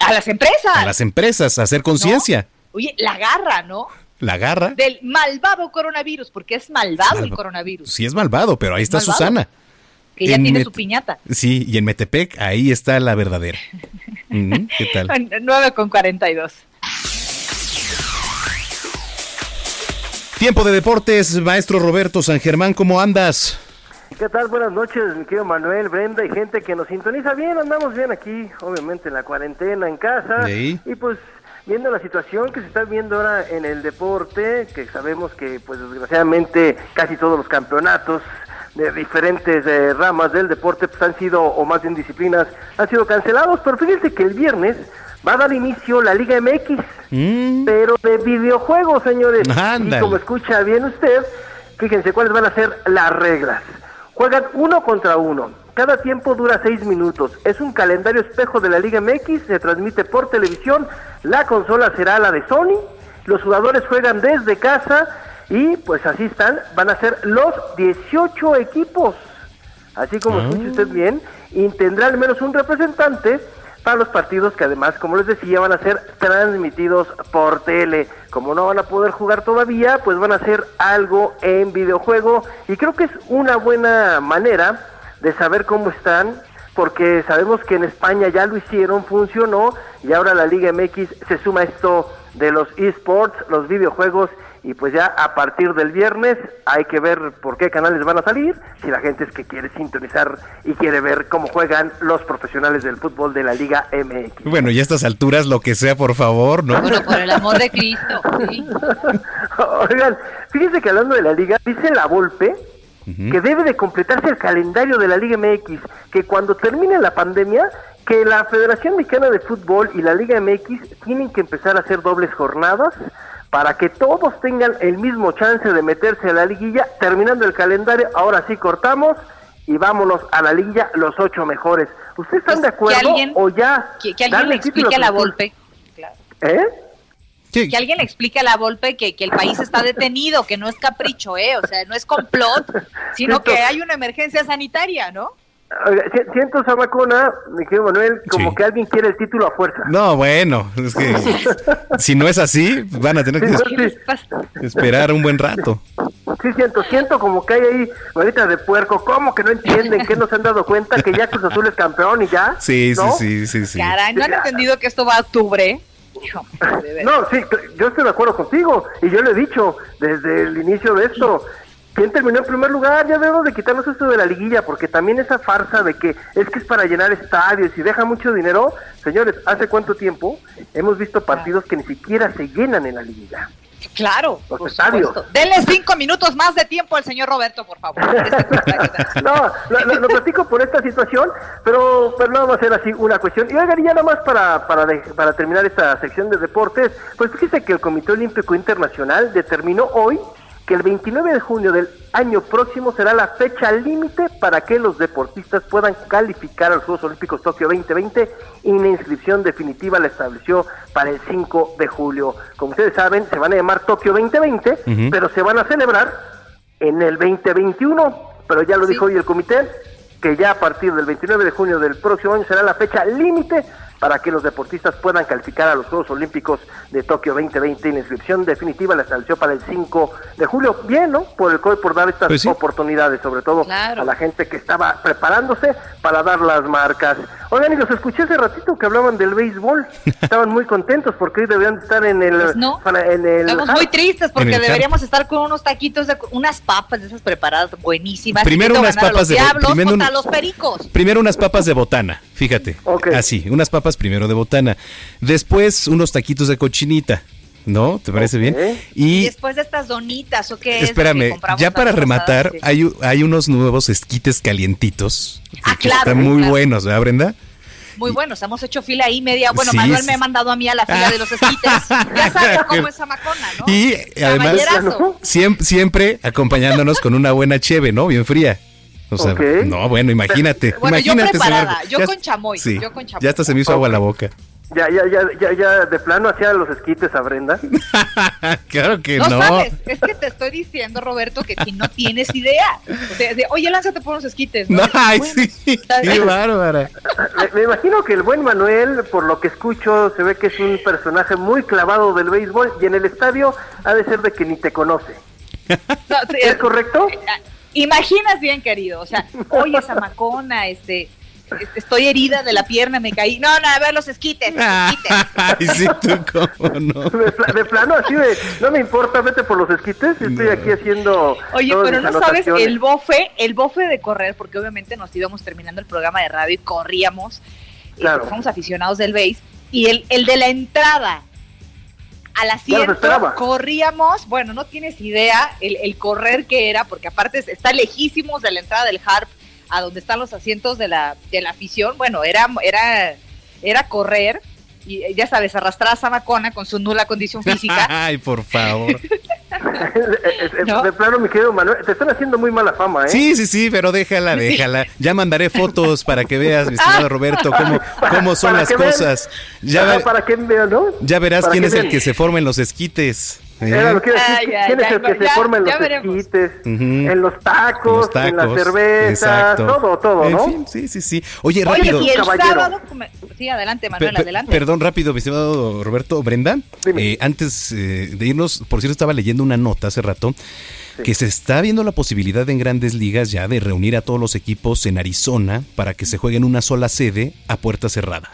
A las empresas. A las empresas, a hacer conciencia. Oye, la garra, ¿no? La garra. Del malvado coronavirus, porque es malvado, el coronavirus. Sí, es malvado, pero ahí está Susana. Que ya tiene su piñata. Sí, y en Metepec, ahí está la verdadera. ¿Qué tal? 9 con 42. Tiempo de deportes, maestro Roberto San Germán, ¿cómo andas? ¿Qué tal? Buenas noches, mi querido Manuel, Brenda y gente que nos sintoniza bien. Andamos bien aquí, obviamente en la cuarentena, en casa. Y pues viendo la situación que se está viendo ahora en el deporte, que sabemos que pues desgraciadamente casi todos los campeonatos de diferentes eh, ramas del deporte pues han sido, o más bien disciplinas, han sido cancelados, pero fíjense que el viernes va a dar inicio la Liga MX, Mm. pero de videojuegos, señores. Ándale. Y como escucha bien usted, fíjense cuáles van a ser las reglas. Juegan uno contra uno. Cada tiempo dura seis minutos. Es un calendario espejo de la Liga MX. Se transmite por televisión. La consola será la de Sony. Los jugadores juegan desde casa. Y pues así están. Van a ser los 18 equipos. Así como Ah. escuche usted bien. Y tendrá al menos un representante para los partidos que además, como les decía, van a ser transmitidos por tele. Como no van a poder jugar todavía, pues van a hacer algo en videojuego y creo que es una buena manera de saber cómo están, porque sabemos que en España ya lo hicieron, funcionó y ahora la Liga MX se suma a esto de los esports, los videojuegos y pues ya a partir del viernes hay que ver por qué canales van a salir, si la gente es que quiere sintonizar y quiere ver cómo juegan los profesionales del fútbol de la Liga MX. Bueno, y a estas alturas, lo que sea, por favor, ¿no? Bueno, por el amor de Cristo. sí. Oigan, fíjense que hablando de la liga, dice la Volpe que debe de completarse el calendario de la Liga MX, que cuando termine la pandemia, que la Federación Mexicana de Fútbol y la Liga MX tienen que empezar a hacer dobles jornadas para que todos tengan el mismo chance de meterse a la liguilla, terminando el calendario, ahora sí cortamos y vámonos a la liguilla los ocho mejores. ¿Ustedes están Pues, de acuerdo que alguien- o ya? Que, que alguien le explique a la. Claro. ¿Eh? Sí. Que alguien le explique a la Volpe que, que el país está detenido, que no es capricho, ¿eh? O sea, no es complot, sino Siento- que hay una emergencia sanitaria, ¿no? Siento, Samacona, mi querido Manuel, como Sí. que alguien quiere el título a fuerza. No, bueno, es que si no es así, van a tener que Sí, ¿Qué les sí. pasa? esperar un buen rato. Sí, siento, siento como que hay ahí ahorita de puerco, como que no entienden, que no se han dado cuenta que ya Cruz Azul es campeón y ya. Sí, ¿no? sí, sí, sí, sí. Caray, ¿no han entendido que esto va a octubre? Hijo. No, sí, yo estoy de acuerdo contigo y yo lo he dicho desde el inicio de esto. ¿Quién terminó en primer lugar? Ya debemos de quitarnos esto de la liguilla, porque también esa farsa de que es que es para llenar estadios y deja mucho dinero. Señores, ¿hace cuánto tiempo hemos visto partidos que ni siquiera se llenan en la liguilla? Claro, por. Denle cinco minutos más de tiempo al señor Roberto, por favor. Este No, lo, lo- lo platico por esta situación, pero, pero no va a ser así una cuestión. Y oigan, ya nada más para, para, de- para terminar esta sección de deportes, pues fíjese que el Comité Olímpico Internacional determinó hoy que el 29 de junio del año próximo será la fecha límite para que los deportistas puedan calificar a los Juegos Olímpicos Tokio 2020 y la inscripción definitiva la estableció para el 5 de julio. Como ustedes saben, se van a llamar Tokio 2020, Ujú. pero se van a celebrar en el 2021, pero ya lo Sí. dijo hoy el comité, que ya a partir del 29 de junio del próximo año será la fecha límite para que los deportistas puedan calificar a los Juegos Olímpicos de Tokio 2020 y la inscripción definitiva la estableció para el 5 de julio. Bien, ¿no? Por el COI, por dar estas Pues sí. oportunidades, sobre todo Claro. a la gente que estaba preparándose para dar las marcas. Oigan, y los escuché hace ratito que hablaban del béisbol. Estaban muy contentos porque hoy deberían estar en el... Pues no. para- en el Estamos muy tristes En porque deberíamos estar con unos taquitos, de, unas papas de esas preparadas buenísimas. Primero unas a papas los de diablos primero contra un- los pericos. Primero unas papas de botana, fíjate. Ok. Así, unas papas primero de botana. Después unos taquitos de cochinita, ¿no? ¿Te parece bien? Y Y después de estas donitas, ¿o qué es lo que espérame, ya para rematar? Sí. hay, hay unos nuevos esquites calientitos. Ah, que claro, están muy claro. buenos, ¿verdad, Brenda? Muy buenos, hemos hecho fila ahí media. Bueno, Sí, Manuel sí. me ha mandado a mí a la fila de los esquites. Ya sabes cómo es Zamacona, ¿no? Y además, siempre, siempre acompañándonos con una buena cheve, ¿no? Bien fría. O sea, no, bueno, imagínate. Bueno, yo imagínate ese preparada, yo Ya- con chamoy, sí, yo con chamoy. Ya hasta se me hizo agua la boca. Ya, ya, ya, ya, ya, de plano hacía los esquites a Brenda. claro que No, no. sabes, es que te estoy diciendo, Roberto, que si no tienes idea. O sea, de, oye, lánzate por unos esquites. ¿no? Ay, Bueno, sí, qué bárbara. Me, me imagino que el buen Manuel, por lo que escucho, se ve que es un personaje muy clavado del béisbol y en el estadio ha de ser de que ni te conoce. No, sí, ¿Es correcto? Imaginas bien, querido. O sea, oye, Zamacona, este, este, estoy herida de la pierna, me caí. No, no, a ver los esquites. los esquites. Ay, sí, tú cómo no. De, pla- de plano, así de, no me importa, vete por los esquites, estoy No. aquí haciendo. Oye, pero no sabes el bofe, el bofe de correr, porque obviamente nos íbamos terminando el programa de radio y corríamos. Claro. somos aficionados del base. Y el, el de la entrada al asiento, corríamos, bueno, no tienes idea el, el, correr que era, porque aparte está lejísimos de la entrada del Harp a donde están los asientos de la, de la afición, bueno, era, era, era correr, y ya sabes, arrastrar a Samacona con su nula condición física. Ay, por favor. De plano, mi querido Manuel, te están haciendo muy mala fama, ¿eh? Sí, sí, sí, pero déjala, déjala. Ya mandaré fotos para que veas, mi estimado Roberto, cómo, cómo son las cosas. Ya, para que vean, ¿no? Ya verás quién es el que se forma en los esquites. ¿Eh? ¿Quién es el que se forma en los esquites, en los tacos, en, la cerveza, todo, todo, ¿no? sí, sí, sí. Oye, rápido. y el sábado, sí, adelante, Manuel, adelante. Perdón, rápido, mi estimado Roberto, Brenda. Eh, antes eh, de irnos, por cierto, estaba leyendo una nota hace rato que se está viendo la posibilidad en grandes ligas ya de reunir a todos los equipos en Arizona para que se jueguen una sola sede a puerta cerrada.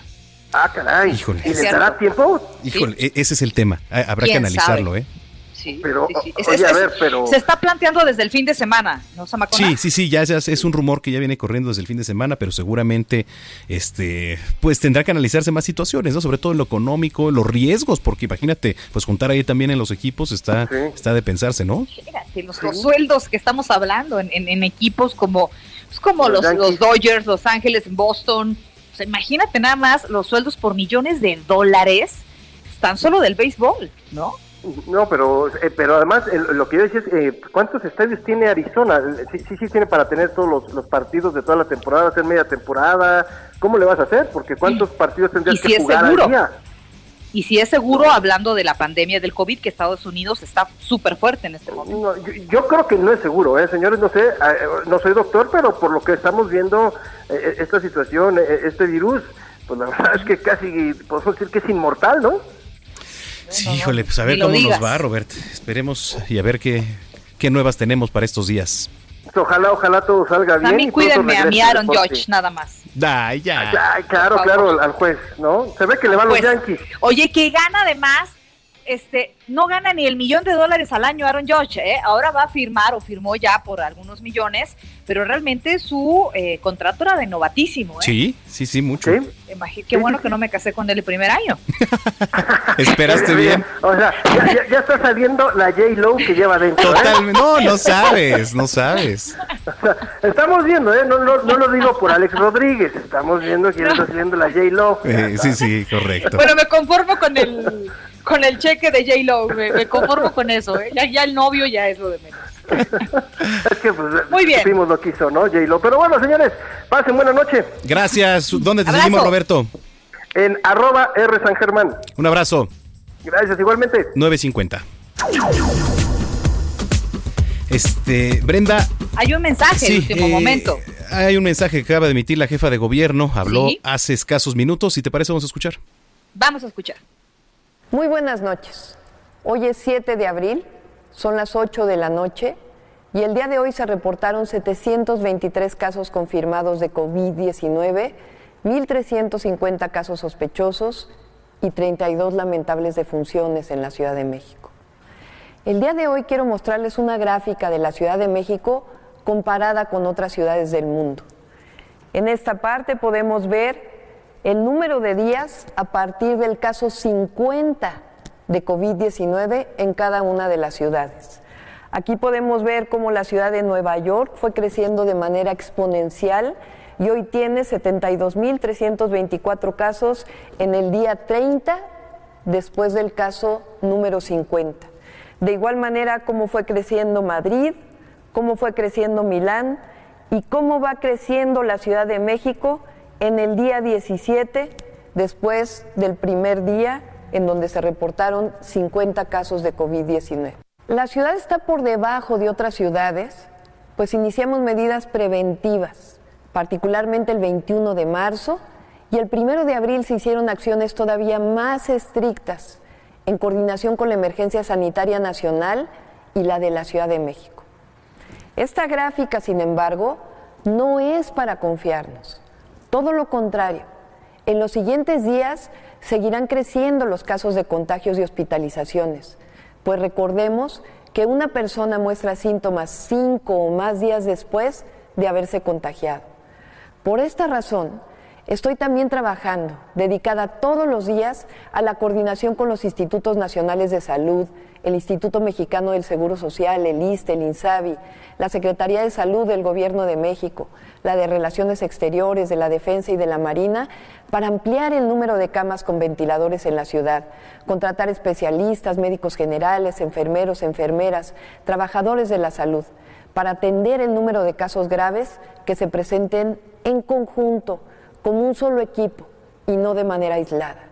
Ah, caray. Híjole. ¿Y le dará tiempo? Híjole, e-, ese es el tema. Habrá que analizarlo, ¿eh? Sí, pero, oye, a ver, pero... Se está planteando desde el fin de semana, ¿no, Samacona? Sí, sí, sí, ya es, un rumor que ya viene corriendo desde el fin de semana, pero seguramente, este, pues tendrá que analizarse más situaciones, ¿no? Sobre todo en lo económico, los riesgos, porque imagínate, pues juntar ahí también en los equipos está, está de pensarse, ¿no? los, sueldos que estamos hablando en, equipos como, pues, como los, los Dodgers, Los Ángeles, Boston, o sea, imagínate nada más los sueldos por millones de dólares, tan solo del béisbol, ¿no? No, pero eh, pero además lo que yo decía es, eh, ¿cuántos estadios tiene Arizona? Sí, sí, sí tiene para tener todos los, partidos de toda la temporada, hacer media temporada. ¿Cómo le vas a hacer? Porque ¿cuántos partidos tendrías que jugar al día? Y si es seguro, hablando de la pandemia del COVID, que Estados Unidos está súper fuerte en este momento. yo, creo que no es seguro, ¿eh? señores, no sé, eh, no soy doctor, pero por lo que estamos viendo, esta situación, este virus, pues la verdad es que casi, podemos decir que es inmortal, ¿no? Sí, híjole, pues a ver cómo nos va, Robert. Esperemos y a ver qué, qué nuevas tenemos para estos días. Ojalá, ojalá todo salga bien. También cuídenme a mi Aaron George, nada más. Ay, ya. claro, claro, al juez, ¿no? Se ve que le van los Yankees. Oye, que gana además este, no gana ni el millón de dólares al año Aaron Judge, ¿eh? ahora va a firmar o firmó ya por algunos millones, pero realmente su eh, contrato era de novatísimo. ¿eh? Sí, sí, sí, mucho. qué bueno que no me casé con él el primer año. Esperaste bien. O sea, ya, está saliendo la J. Lo que lleva dentro. ¿eh? Totalmente, no, no sabes, no sabes. estamos viendo, ¿eh? No, no, no, lo digo por Alex Rodríguez, estamos viendo que está saliendo la J. Lo. sí, sí, correcto. Bueno, me conformo con el con el cheque de J-Lo, me, conformo con eso, ¿eh? ya, el novio ya es lo de menos. es que pues, Muy bien. lo quiso, ¿no, J-Lo? Pero bueno, señores, pasen buena noche. Gracias. ¿Dónde te seguimos, Roberto? En arroba R San Germán. Un abrazo. Gracias, igualmente. 950. Este, Brenda. Hay un mensaje en último eh, momento. Hay un mensaje que acaba de emitir la jefa de gobierno. Habló hace escasos minutos. Si te parece, vamos a escuchar. Vamos a escuchar. Muy buenas noches. Hoy es 7 de abril, son las 8 de la noche y el día de hoy se reportaron 723 casos confirmados de COVID-19, 1.350 casos sospechosos y 32 lamentables defunciones en la Ciudad de México. El día de hoy quiero mostrarles una gráfica de la Ciudad de México comparada con otras ciudades del mundo. En esta parte podemos ver el número de días a partir del caso 50 de COVID-19 en cada una de las ciudades. Aquí podemos ver cómo la ciudad de Nueva York fue creciendo de manera exponencial y hoy tiene 72.324 casos en el día 30 después del caso número 50. De igual manera, cómo fue creciendo Madrid, cómo fue creciendo Milán y cómo va creciendo la Ciudad de México en el día 17, después del primer día en donde se reportaron 50 casos de COVID-19. La ciudad está por debajo de otras ciudades, pues iniciamos medidas preventivas, particularmente el 21 de marzo, y el 1 de abril se hicieron acciones todavía más estrictas en coordinación con la emergencia sanitaria nacional y la de la Ciudad de México. Esta gráfica, sin embargo, no es para confiarnos. Todo lo contrario. En los siguientes días seguirán creciendo los casos de contagios y hospitalizaciones, pues recordemos que una persona muestra síntomas cinco o más días después de haberse contagiado. Por esta razón, Estoy también trabajando, dedicada todos los días a la coordinación con los institutos nacionales de salud, el Instituto Mexicano del Seguro Social, el ISTE, el INSABI, la Secretaría de Salud del Gobierno de México, la de Relaciones Exteriores, de la Defensa y de la Marina, para ampliar el número de camas con ventiladores en la ciudad, contratar especialistas, médicos generales, enfermeros, enfermeras, trabajadores de la salud, para atender el número de casos graves que se presenten en conjunto, como un solo equipo y no de manera aislada.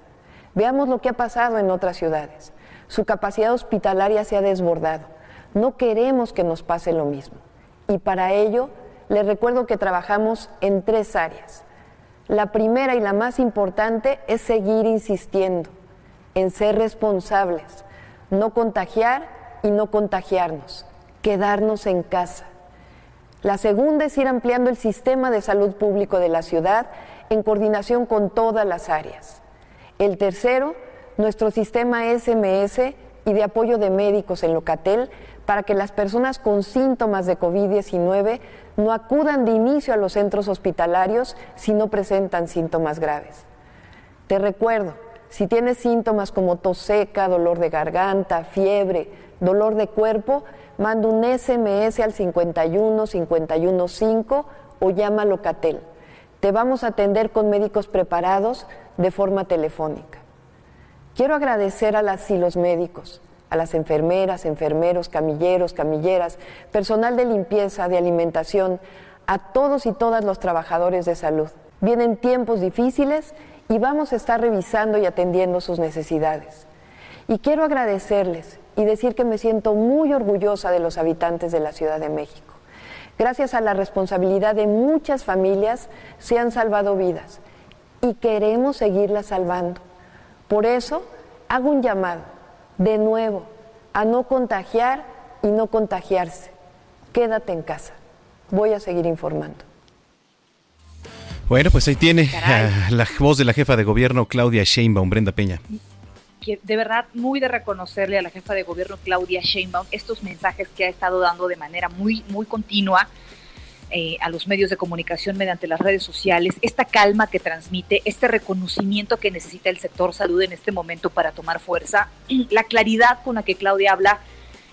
Veamos lo que ha pasado en otras ciudades. Su capacidad hospitalaria se ha desbordado. No queremos que nos pase lo mismo. Y para ello, les recuerdo que trabajamos en tres áreas. La primera y la más importante es seguir insistiendo en ser responsables, no contagiar y no contagiarnos, quedarnos en casa. La segunda es ir ampliando el sistema de salud público de la ciudad en coordinación con todas las áreas. El tercero, nuestro sistema SMS y de apoyo de médicos en Locatel para que las personas con síntomas de COVID-19 no acudan de inicio a los centros hospitalarios si no presentan síntomas graves. Te recuerdo, si tienes síntomas como tos seca, dolor de garganta, fiebre, dolor de cuerpo, manda un SMS al 51 51 5 o llama a Locatel. Te vamos a atender con médicos preparados de forma telefónica. Quiero agradecer a las y los médicos, a las enfermeras, enfermeros, camilleros, camilleras, personal de limpieza, de alimentación, a todos y todas los trabajadores de salud. Vienen tiempos difíciles y vamos a estar revisando y atendiendo sus necesidades. Y quiero agradecerles y decir que me siento muy orgullosa de los habitantes de la Ciudad de México. Gracias a la responsabilidad de muchas familias se han salvado vidas y queremos seguirlas salvando. Por eso hago un llamado de nuevo a no contagiar y no contagiarse. Quédate en casa. Voy a seguir informando. Bueno, pues ahí tiene la voz de la jefa de gobierno Claudia Sheinbaum, Brenda Peña. De verdad, muy de reconocerle a la jefa de gobierno Claudia Sheinbaum estos mensajes que ha estado dando de manera muy, muy continua eh, a los medios de comunicación mediante las redes sociales, esta calma que transmite, este reconocimiento que necesita el sector salud en este momento para tomar fuerza, la claridad con la que Claudia habla,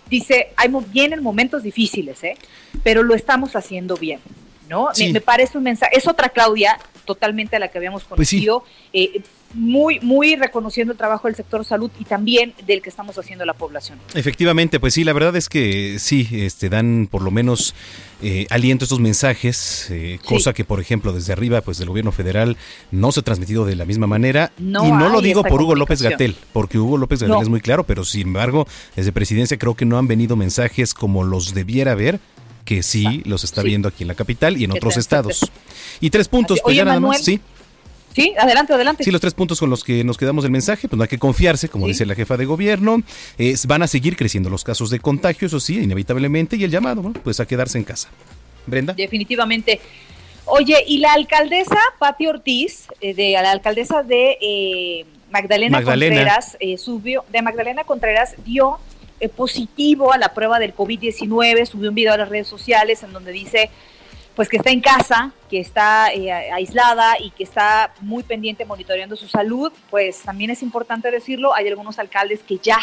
dice, hay, vienen momentos difíciles, ¿eh? pero lo estamos haciendo bien. ¿no? Me, parece un mensaje, es otra Claudia totalmente a la que habíamos pues conocido. Eh, muy, muy reconociendo el trabajo del sector salud y también del que estamos haciendo la población. Efectivamente, pues sí, la verdad es que sí, este, dan por lo menos eh, aliento estos mensajes, eh, cosa que, por ejemplo, desde arriba, pues del gobierno federal no se ha transmitido de la misma manera. y no lo digo por Hugo López Gatel, porque Hugo López Gatel es muy claro, pero sin embargo, desde presidencia creo que no han venido mensajes como los debiera haber que sí los está viendo aquí en la capital y en otros estados. Y tres puntos, pues ya nada más, sí. Sí, adelante, adelante. Sí, los tres puntos con los que nos quedamos el mensaje, pues no hay que confiarse, como dice la jefa de gobierno. van a seguir creciendo los casos de contagio, eso sí, inevitablemente, y el llamado, pues a quedarse en casa. Brenda. Definitivamente. Oye, y la alcaldesa Pati Ortiz, eh, de la alcaldesa de eh, Magdalena, Contreras, eh, subió, de Magdalena Contreras dio positivo a la prueba del COVID-19, subió un video a las redes sociales en donde dice pues que está en casa, que está eh, aislada y que está muy pendiente monitoreando su salud, pues también es importante decirlo, hay algunos alcaldes que ya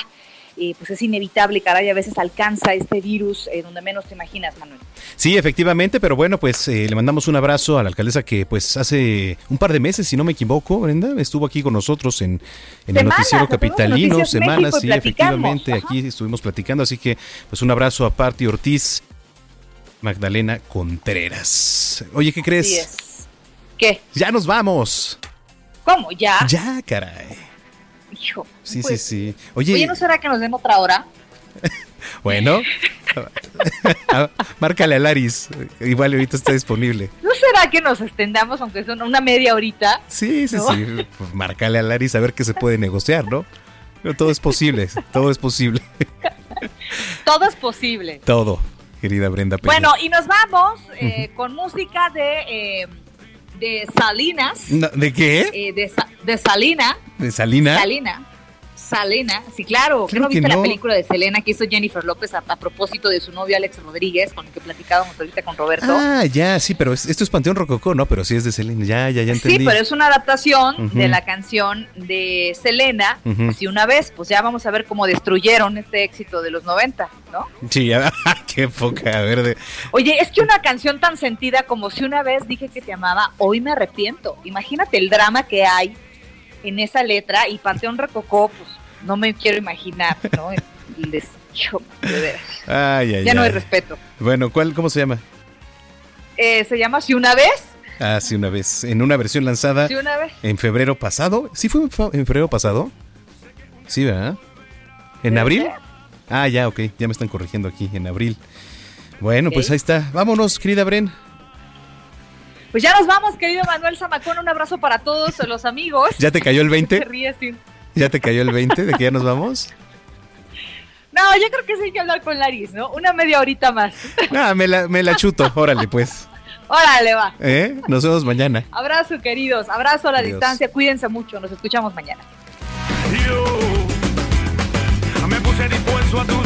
eh, pues es inevitable, caray, a veces alcanza este virus eh, donde menos te imaginas, Manuel. Sí, efectivamente, pero bueno, pues le mandamos un abrazo a la alcaldesa que pues hace un par de meses, si no me equivoco, Brenda, estuvo aquí con nosotros en, el noticiero capitalino, semanas, sí, efectivamente, aquí estuvimos platicando, así que pues un abrazo a Party Ortiz Magdalena Contreras. Oye, ¿qué crees? ¿Qué? Ya nos vamos. ¿Cómo? ¿Ya? Ya, caray. Hijo. Sí, pues, sí, sí. Oye, ¿no será que nos den otra hora? bueno. Márcale a Laris. Igual ahorita está disponible. ¿No será que nos extendamos aunque son una media horita? Sí, sí, sí. Pues márcale a Laris a ver qué se puede negociar, ¿no? Pero todo es posible. Todo es posible. todo es posible. Todo querida Brenda Bueno, y nos vamos eh, con música de, eh, de Salinas. ¿De qué? Eh, de, de, Salina. ¿De Salina? Salina. Selena, sí, claro. Claro ¿No viste la película de Selena que hizo Jennifer López a, a propósito de su novio Alex Rodríguez, con el que platicábamos ahorita con Roberto? Ah, ya, sí, pero es- esto es Panteón Rococó, ¿no? Pero sí es de Selena. Ya, ya, ya entendí. Sí, pero es una adaptación de la canción de Selena. Ujú. Si una vez, pues ya vamos a ver cómo destruyeron este éxito de los 90, ¿no? Sí, ya, qué poca verde. Oye, es que una canción tan sentida como si una vez dije que te amaba, hoy me arrepiento. Imagínate el drama que hay en esa letra y Panteón Rococó, pues no me quiero imaginar, ¿no? Les yo, de veras. Ay, ay, Ya no ay. hay respeto. Bueno, ¿cuál, ¿cómo se llama? Eh, se llama Si una vez, Ah, sí, una vez. En una versión lanzada si una vez. en febrero pasado. ¿Sí fue en febrero pasado? Sí, ¿verdad? ¿En abril? ser. Ah, ya, ok. Ya me están corrigiendo aquí, en abril. Bueno, pues ahí está. Vámonos, querida Bren. Pues ya nos vamos, querido Manuel Zamacón. Un abrazo para todos los amigos. ¿Ya te cayó el 20? Se ríe así. ¿Ya te cayó el 20 de que ya nos vamos? No, yo creo que sí hay que hablar con Laris, ¿no? Una media horita más. Ah, me la, me la chuto. Órale, pues. Órale, va. ¿Eh? Nos vemos mañana. Abrazo, queridos. Abrazo a la Adiós. distancia. Cuídense mucho. Nos escuchamos mañana. Me puse dispuesto a tus